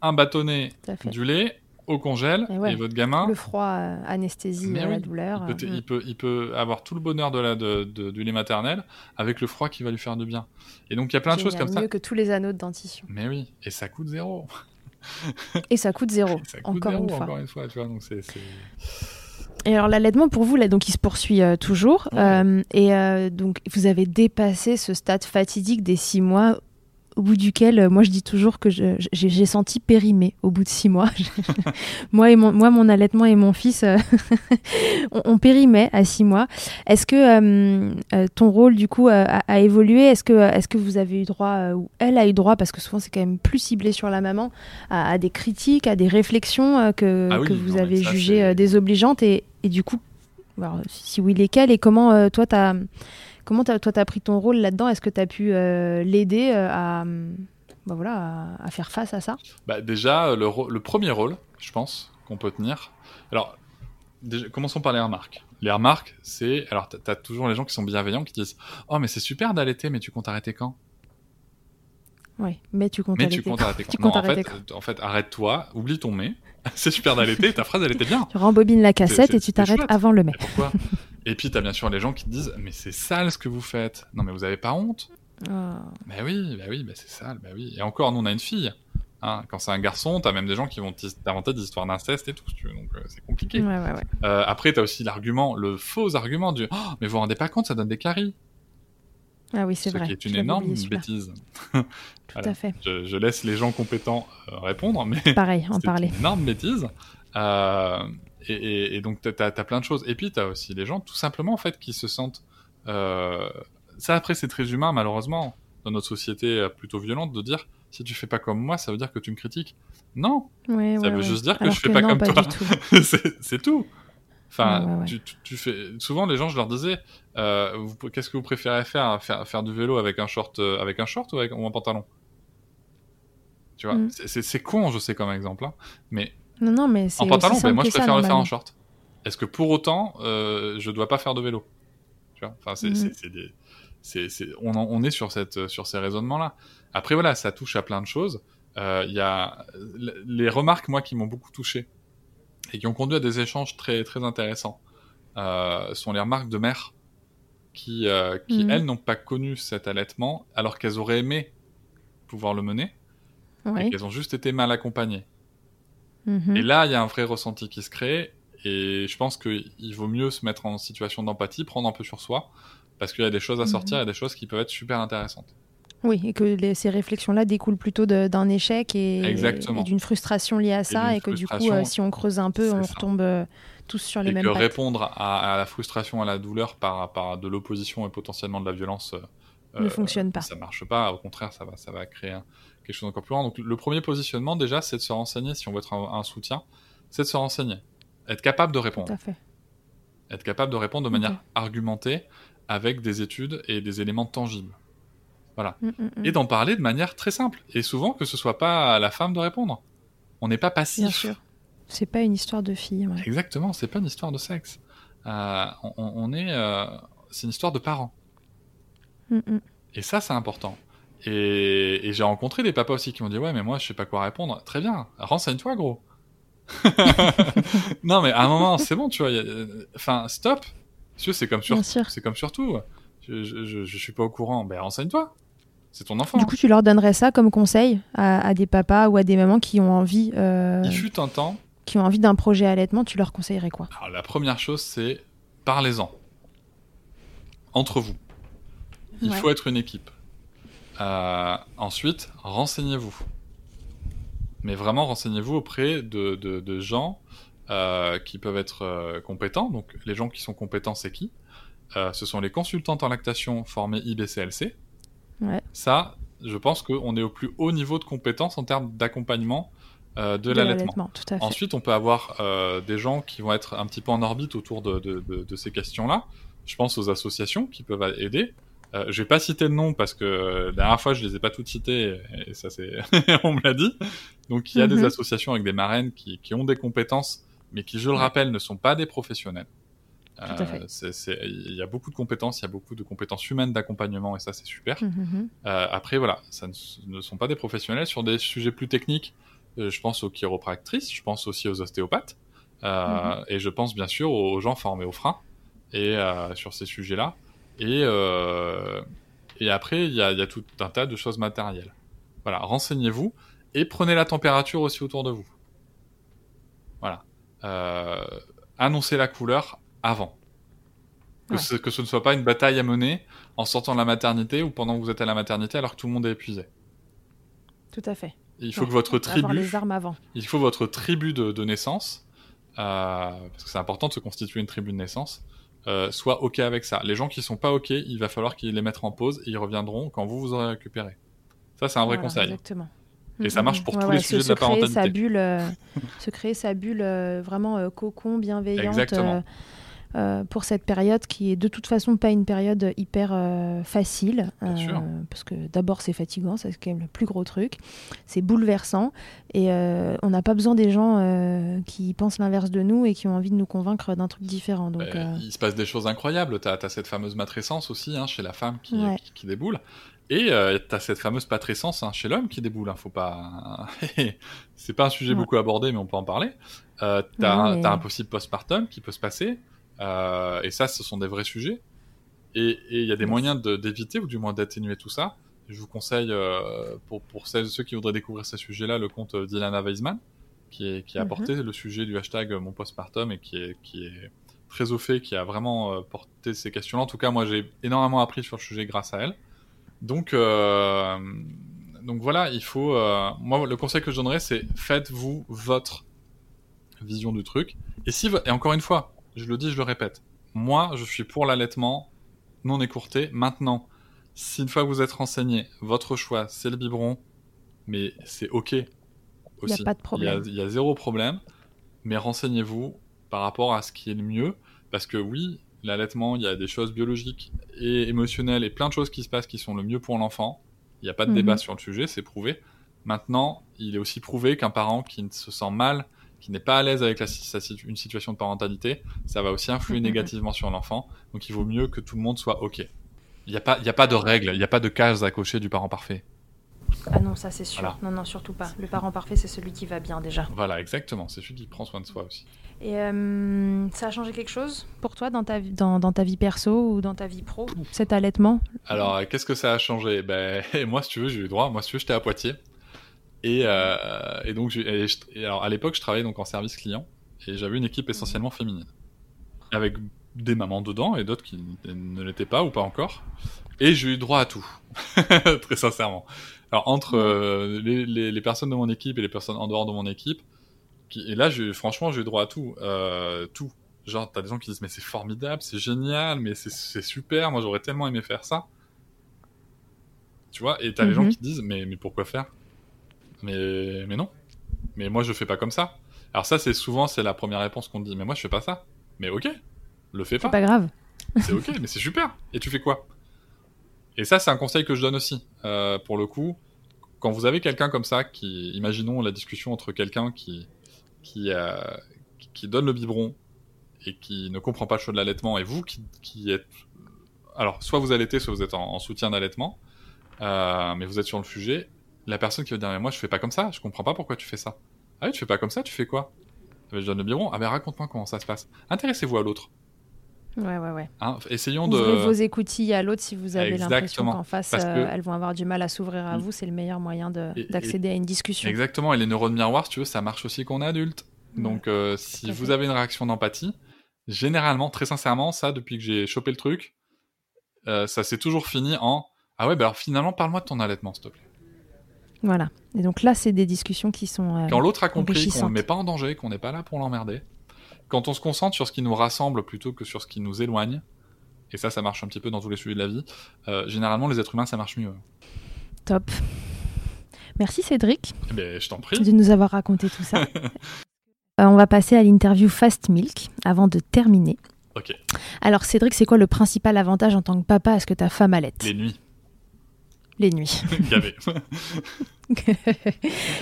Un bâtonnet, du lait, au congèle, Et et, ouais. votre gamin, Le froid, euh, anesthésie, euh, la douleur. il, peut, euh, il, peut, il peut avoir tout le bonheur de la, de, de- du lait maternel avec le froid qui va lui faire du bien. Et donc, il y a plein de choses comme ça. Mieux que tous les anneaux de dentition. Mais oui, et ça coûte zéro. Et ça coûte zéro, Ça coûte encore zéro, une fois. encore une fois, tu vois. Donc, c'est. Et alors l'allaitement pour vous, là, donc il se poursuit euh, toujours. Ouais. Euh, et euh, donc vous avez dépassé ce stade fatidique des six mois, au bout duquel, euh, moi je dis toujours que j'ai senti périmé au bout de six mois. moi et mon, moi mon allaitement et mon fils, euh, on, on périmait à six mois. Est-ce que euh, ton rôle du coup a, a évolué? Est-ce que vous avez eu droit ou elle a eu droit parce que souvent c'est quand même plus ciblé sur la maman à, à des critiques, à des réflexions que, Ah oui, que non, vous avez jugées désobligeantes? Et, et du coup alors, si oui, lesquels et comment toi t'as comment toi t'as pris ton rôle là-dedans? Est-ce que t'as pu euh, l'aider euh, à bah à, faire face à ça? Bah, déjà, le, rô- le premier rôle, je pense, qu'on peut tenir. Alors, déjà, commençons par les remarques. Les remarques, c'est. Alors, t'as toujours les gens qui sont bienveillants qui disent Oh, mais c'est super d'allaiter, mais tu comptes arrêter quand? Oui, mais tu comptes Mais arrêter. tu comptes arrêter Tu Non, comptes en arrêter fait, en fait, arrête-toi, oublie ton mais. c'est super d'allaiter, ta phrase, elle était bien. Tu rembobines la cassette et tu t'arrêtes avant le mai. Mais pourquoi? Et puis, t'as bien sûr les gens qui te disent Mais c'est sale ce que vous faites. Non, mais vous avez pas honte Ah. Bah oui, bah oui, bah c'est sale, bah oui. Et encore, nous, on a une fille. Hein, quand c'est un garçon, t'as même des gens qui vont t'inventer des histoires d'inceste et tout, si tu veux, donc euh, c'est compliqué. Ouais, ouais, ouais. Euh, après, t'as aussi l'argument, le faux argument du oh, mais vous vous rendez pas compte, ça donne des caries. Ah oui, c'est Ce vrai. qui est une énorme oublié, bêtise. Tout Voilà. à fait. Je, je laisse les gens compétents euh, répondre, mais Pareil, en c'est parler. une énorme bêtise. Euh, et, et- et donc, t'as as, plein de choses. Et puis, t'as aussi les gens, tout simplement, en fait, qui se sentent. euh, Ça, après, c'est très humain, malheureusement, dans notre société plutôt violente, de dire si tu fais pas comme moi, ça veut dire que tu me critiques. Non, Ouais, Ça ouais, veut ouais. juste dire que Alors je fais pas non, comme pas toi. C'est tout. Enfin. Tu, tu- tu fais. Souvent, les gens, je leur disais, euh, qu'est-ce que vous préférez faire, faire Faire du vélo avec un short, euh, avec un short ou avec ou un pantalon? Tu vois, Mm. c'est- con, je sais comme exemple, hein, mais Non, non, mais en pantalon, simple moi, je ça, préfère le faire en short. Est-ce que pour autant, euh, je dois pas faire de vélo? Tu vois, enfin, c'est c'est- c'est des- c'est- c'est- on, en- on est sur cette, sur ces raisonnements-là. Après, voilà, ça touche à plein de choses. Euh, Il y a les remarques, moi, qui m'ont beaucoup touché et qui ont conduit à des échanges très, très intéressants. euh, sont les remarques de mères qui, euh, qui Mhm. elles, n'ont pas connu cet allaitement alors qu'elles auraient aimé pouvoir le mener et Oui. qu'elles ont juste été mal accompagnées. Mhm. Et là, il y a un vrai ressenti qui se crée. Et je pense qu'il vaut mieux se mettre en situation d'empathie, prendre un peu sur soi, parce qu'il y a des choses à sortir, il y a des choses qui peuvent être super intéressantes. Oui, et que les- ces réflexions-là découlent plutôt d'un échec et, et d'une frustration liée à ça, et, que du coup, euh, si on creuse un peu, on retombe euh, tous sur les et mêmes que pattes. répondre à, à la frustration, à la douleur par, par de l'opposition et potentiellement de la violence euh, Ne euh, fonctionne pas. Ça marche pas. Au contraire, ça va, ça va créer un- quelque chose d'encore plus grand. Donc, le premier positionnement, déjà, c'est de se renseigner. Si on veut être un, un soutien, c'est de se renseigner, être capable de répondre. Tout à fait. être capable de répondre de manière argumentée avec des études et des éléments tangibles. Voilà. Mm, mm, mm. Et d'en parler de manière très simple. Et souvent que ce soit pas à la femme de répondre. On n'est pas Bien passif. sûr. C'est pas une histoire de fille. Ouais. Exactement, c'est pas une histoire de sexe. Euh, on, on est, euh, c'est une histoire de parents. Mm, mm. Et ça, c'est important. Et, et j'ai rencontré des papas aussi qui m'ont dit ouais, mais moi, je sais pas quoi répondre. Très bien, renseigne-toi, gros. non, mais à un moment, c'est bon, tu vois. euh, Enfin, stop. C'est comme sur, c'est comme sur tout. Je, je, je, je suis pas au courant. Ben, renseigne-toi. C'est ton enfant. Du coup, tu leur donnerais ça comme conseil à, à des papas ou à des mamans qui ont envie, euh, Il fut un temps. Qui ont envie d'un projet allaitement. Tu leur conseillerais quoi? Alors, la première chose, c'est parlez-en. Entre vous. Il Ouais. faut être une équipe. Euh, ensuite, renseignez-vous. Mais vraiment, renseignez-vous auprès de, de- de gens euh, qui peuvent être euh, compétents. Donc, les gens qui sont compétents, c'est qui? Ce sont les consultantes en lactation formées IBCLC. Ouais. Ça, je pense qu'on est au plus haut niveau de compétence en termes d'accompagnement euh, de, De l'allaitement. Ensuite, on peut avoir euh, des gens qui vont être un petit peu en orbite autour de, de- de- de ces questions-là. Je pense aux associations qui peuvent aider. Euh, je vais pas citer de nom parce que euh, la dernière fois je les ai pas toutes citées et ça c'est on me l'a dit. Donc il y a Mhm. des associations avec des marraines qui, qui ont des compétences mais qui je le Ouais. rappelle ne sont pas des professionnels. Il y a beaucoup de compétences, il y a beaucoup de compétences humaines d'accompagnement et ça c'est super. Mhm, mhm. Après, voilà, ça ne, ne sont pas des professionnels. Sur des sujets plus techniques, je pense aux chiropractrices, je pense aussi aux ostéopathes, euh, et je pense bien sûr aux gens formés au frein, et euh, sur ces sujets-là. Et, euh, et après, il y a, il y a tout un tas de choses matérielles. Voilà, renseignez-vous, et prenez la température aussi autour de vous. Voilà. Euh, annoncez la couleur avant. Que, Ouais. ce, que ce ne soit pas une bataille à mener en sortant de la maternité ou pendant que vous êtes à la maternité alors que tout le monde est épuisé. Tout à fait. Il faut Ouais. que votre tribu, les armes avant. il faut votre tribu de, de naissance, euh, parce que c'est important de se constituer une tribu de naissance, euh, soit ok avec ça. Les gens qui sont pas ok, il va falloir qu'ils les mettent en pause et ils reviendront quand vous vous aurez récupéré. Ça c'est un vrai Voilà, conseil. Exactement. Et ça marche pour tous ouais, les sujets de la créer sa parentalité. bulle, euh, se créer sa bulle vraiment cocon, bienveillante Exactement. Euh, euh, pour cette période qui est de toute façon pas une période hyper euh, facile. Bien sûr. Parce que d'abord c'est fatigant, c'est quand même le plus gros truc. C'est bouleversant et euh, on n'a pas besoin des gens euh, qui pensent l'inverse de nous et qui ont envie de nous convaincre d'un truc différent. Donc, Euh, euh, Il se passe des choses incroyables. T'as as cette fameuse matrescence aussi hein, chez la femme qui, Ouais. qui, qui déboule. Et euh, t'as cette fameuse patrescence hein, chez l'homme qui déboule. Hein, faut pas. c'est pas un sujet Ouais. beaucoup abordé, mais on peut en parler. Euh, mais- t'as un possible postpartum qui peut se passer. Euh, et ça, ce sont des vrais sujets. Et il y a des moyens de- d'éviter ou du moins d'atténuer tout ça. Je vous conseille, euh, pour, pour celles ceux qui voudraient découvrir ces sujets-là, le compte d'Ilana Weisman, qui, est, qui a Mhm. porté le sujet du hashtag mon postpartum et qui est, qui est très au fait, qui a vraiment euh, porté ces questions-là. En tout cas, moi, j'ai énormément appris sur le sujet grâce à elle. Donc, euh, donc voilà, il faut. euh, moi, le conseil que je donnerais, c'est faites-vous votre vision du truc. Et si, et encore une fois, je le dis, je le répète. Moi, je suis pour l'allaitement non écourté. Maintenant, si une fois que vous êtes renseigné, votre choix, c'est le biberon, mais c'est ok aussi. pas de problème. Il y a, il y a zéro problème, mais renseignez-vous par rapport à ce qui est le mieux, parce que oui, l'allaitement, il y a des choses biologiques et émotionnelles et plein de choses qui se passent qui sont le mieux pour l'enfant. Il n'y a pas de Mhm. débat sur le sujet, c'est prouvé. Maintenant, il est aussi prouvé qu'un parent qui ne se sent mal, qui n'est pas à l'aise avec la, sa situ- une situation de parentalité, ça va aussi influer négativement sur l'enfant. Donc il vaut mieux que tout le monde soit OK. Il n'y a, pas- il y a pas de règles, il n'y a pas de case à cocher du parent parfait. Ah non, ça c'est sûr. Voilà. Non, non, surtout pas. Le parent parfait, c'est celui qui va bien déjà. Voilà, exactement. C'est celui qui prend soin de soi aussi. Et euh, ça a changé quelque chose pour toi dans ta, vie- dans, dans ta vie perso ou dans ta vie pro, cet allaitement? Alors, euh, qu'est-ce que ça a changé? Ben, moi, si tu veux, j'ai eu droit. Moi, si tu veux, j'étais à Poitiers. Et, euh, et donc, et je- et alors, à l'époque, je travaillais donc en service client. Et j'avais une équipe essentiellement féminine. Avec des mamans dedans et d'autres qui ne l'étaient pas ou pas encore. Et j'ai eu droit à tout. Très sincèrement. Alors, entre euh, les, les- les personnes de mon équipe et les personnes en dehors de mon équipe, qui, et là, franchement, j'ai eu droit à tout. Euh, tout. Genre, t'as des gens qui disent, mais c'est formidable, c'est génial, mais c'est- super, moi j'aurais tellement aimé faire ça. Tu vois, et t'as les gens Mhm. qui disent, mais, mais pourquoi faire? Mais, mais non. Mais moi je fais pas comme ça. Alors ça, c'est souvent, c'est la première réponse qu'on te dit, mais moi je fais pas ça. Mais ok, le fais C'est pas. pas grave. C'est ok, mais c'est super. Et tu fais quoi? Et ça, c'est un conseil que je donne aussi. Euh, pour le coup, quand vous avez quelqu'un comme ça, qui, imaginons la discussion entre quelqu'un qui, qui, euh, qui donne le biberon et qui ne comprend pas le choix de l'allaitement, et vous qui, qui êtes... Alors, soit vous allaitez, soit vous êtes en, en soutien d'allaitement, euh, mais vous êtes sur le sujet, la personne qui dire, mais moi je fais pas comme ça, je comprends pas pourquoi tu fais ça. Ah oui, tu fais pas comme ça, tu fais quoi? Je donne le biberon, ah ben raconte-moi comment ça se passe. Intéressez-vous à l'autre. Ouais, ouais, ouais. Hein, essayons Ouvrez de... vos écoutilles à l'autre si vous avez l'impression qu'en face, que- euh, elles vont avoir du mal à s'ouvrir à Mm. vous. C'est le meilleur moyen Et- d'accéder à une discussion. Exactement, et les neurones miroirs, si tu veux, ça marche aussi qu'on est adulte. Ouais. Donc, euh, si vous fait. avez une réaction d'empathie, généralement, très sincèrement, ça, depuis que j'ai chopé le truc, euh, ça s'est toujours fini en Ah ouais, bah alors finalement, parle-moi de ton allaitement, s'il te plaît. Voilà. Et donc là, c'est des discussions qui sont. euh, Quand l'autre a compris qu'on ne le met pas en danger, qu'on n'est pas là pour l'emmerder, quand on se concentre sur ce qui nous rassemble plutôt que sur ce qui nous éloigne, et ça, ça marche un petit peu dans tous les sujets de la vie, euh, généralement, les êtres humains, ça marche mieux. top. Merci Cédric Eh ben, je t'en prie. de nous avoir raconté tout ça. Euh, on va passer à l'interview Fast Milk avant de terminer. Ok, Alors Cédric, c'est quoi le principal avantage en tant que papa à ce que ta femme allaite les nuits, Les nuits. gavé.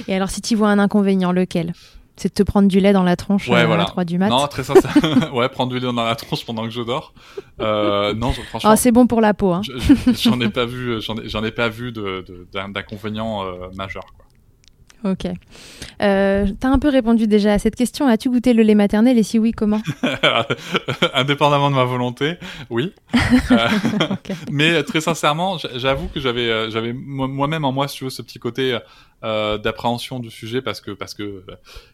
Et alors si tu vois un inconvénient, lequel? C'est de te prendre du lait dans la tronche Ouais, euh, voilà. à 3 du mat? Non, très sincère. ouais, prendre du lait dans la tronche pendant que je dors. Euh, non, je- franchement, Oh, c'est bon pour la peau. Hein. je- je- j'en ai pas vu, j'en ai, pas vu de, de- d'un- d'inconvénient euh, majeur. Quoi. Ok. Euh, T'as un peu répondu déjà à cette question. As-tu goûté le lait maternel et si oui, comment Indépendamment de ma volonté, oui. Euh. Mais très sincèrement, j'avoue que j'avais, euh, j'avais moi- moi-même en moi, si tu veux, ce petit côté euh, d'appréhension du sujet parce que parce que euh,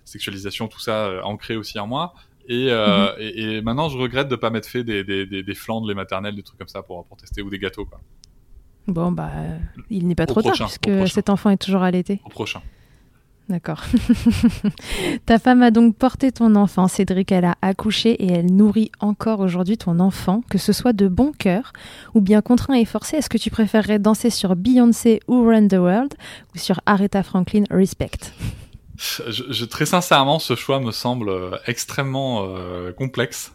sexualisation, tout ça ancré aussi en moi. Et, euh, et, et maintenant, je regrette de pas m'être fait des, des, des, des flancs de lait maternel, des trucs comme ça pour, pour tester ou des gâteaux quoi. Bon, bah, il n'est pas Au trop prochain, tard puisque cet enfant est toujours allaité. Au prochain. D'accord. Ta femme a donc porté ton enfant, Cédric. Elle a accouché et elle nourrit encore aujourd'hui ton enfant, que ce soit de bon cœur ou bien contraint et forcé. Est-ce que tu préférerais danser sur Beyoncé ou Run the World ou sur Aretha Franklin Respect? Je, je- très sincèrement, ce choix me semble euh, extrêmement euh, complexe.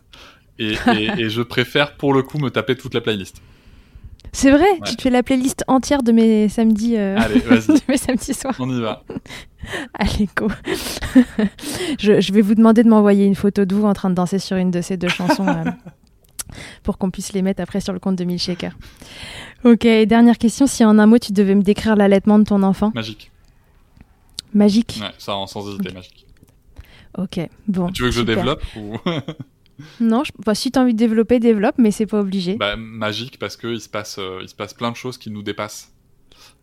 Et, et, et je préfère pour le coup me taper toute la playlist. C'est vrai, tu te fais la playlist entière de mes samedis, euh, Allez, de mes samedis soirs. on y va. Allez, go. je, je vais vous demander de m'envoyer une photo de vous en train de danser sur une de ces deux chansons euh, pour qu'on puisse les mettre après sur le compte de Milkshaker. Ok, dernière question. Si en un mot tu devais me décrire l'allaitement de ton enfant? Magique. Magique? Ouais, ça en sans hésiter, magique. Ok, bon. Tu veux que je développe ou? Non, je... bah, si tu as envie de développer, développe, mais c'est pas obligé. bah, magique parce que il se passe euh, il se passe plein de choses qui nous dépassent,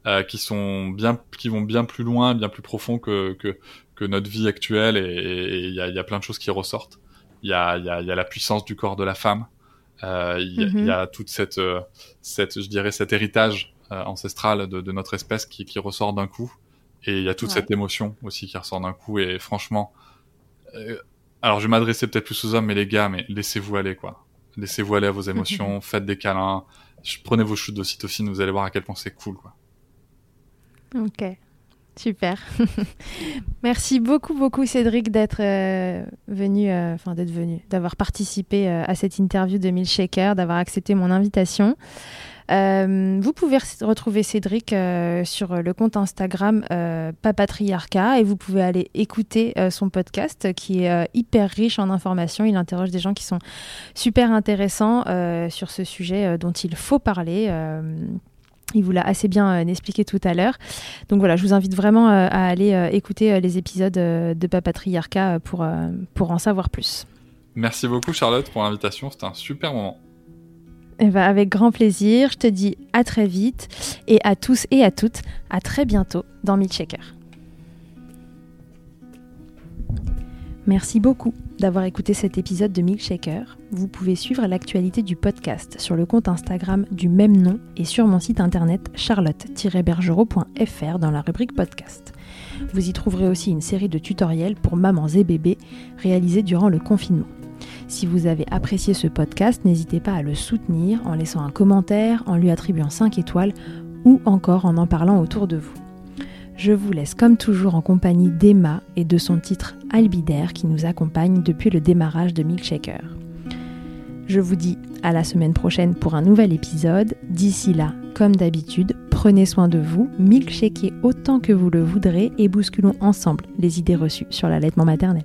euh, qui sont bien qui vont bien plus loin, bien plus profond que que, que notre vie actuelle et il y a il y a plein de choses qui ressortent. Il y a y a y a la puissance du corps de la femme. Euh, Il y, a- Mhm. il y a toute cette cette je dirais cet héritage ancestral de, de notre espèce qui qui ressort d'un coup et il y a toute Ouais. cette émotion aussi qui ressort d'un coup et franchement alors je vais m'adresser peut-être plus aux hommes mais les gars mais laissez-vous aller quoi laissez-vous aller à vos émotions faites des câlins prenez vos shoots d'ocytocine vous allez voir à quel point c'est cool quoi Ok, super. Merci beaucoup, beaucoup Cédric d'être euh, venu, euh, enfin d'être venu, d'avoir participé euh, à cette interview de Milkshaker, d'avoir accepté mon invitation. Euh, vous pouvez re- retrouver Cédric euh, sur le compte Instagram euh, Papatriarcat et vous pouvez aller écouter euh, son podcast qui est hyper riche en informations. Il interroge des gens qui sont super intéressants sur ce sujet dont il faut parler. il vous l'a assez bien expliqué tout à l'heure. Donc voilà, je vous invite vraiment à aller écouter les épisodes de Papatriarcat euh, pour, pour en savoir plus. merci beaucoup Charlotte pour l'invitation c'était un super moment Eh ben, avec grand plaisir, je te dis à très vite et à tous et à toutes, à très bientôt dans Milkshaker. Merci beaucoup d'avoir écouté cet épisode de Milkshaker. Vous pouvez suivre l'actualité du podcast sur le compte Instagram du même nom et sur mon site internet charlotte-bergerot.fr dans la rubrique podcast. Vous y trouverez aussi une série de tutoriels pour mamans et bébés réalisés durant le confinement. Si vous avez apprécié ce podcast, n'hésitez pas à le soutenir en laissant un commentaire, en lui attribuant 5 étoiles ou encore en en parlant autour de vous. Je vous laisse comme toujours en compagnie d'Emma et de son titre Albidaire qui nous accompagne depuis le démarrage de Milkshaker. Je vous dis à la semaine prochaine pour un nouvel épisode. D'ici là, comme d'habitude, prenez soin de vous, milkshakez autant que vous le voudrez et bousculons ensemble les idées reçues sur l'allaitement maternel.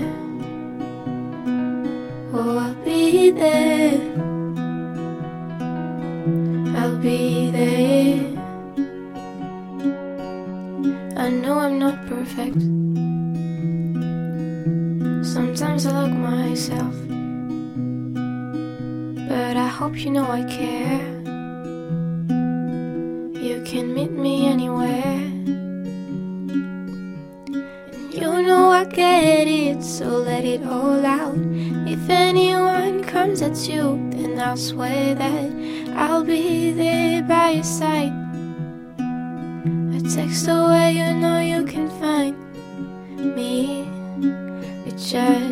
Oh, I'll be there. I'll be there. I know I'm not perfect. Sometimes I look myself. But I hope you know I care. You can meet me anywhere. You know I get it, so let it all out. If anyone comes at you, then I'll swear that I'll be there by your side. A text away, you know you can find me. It just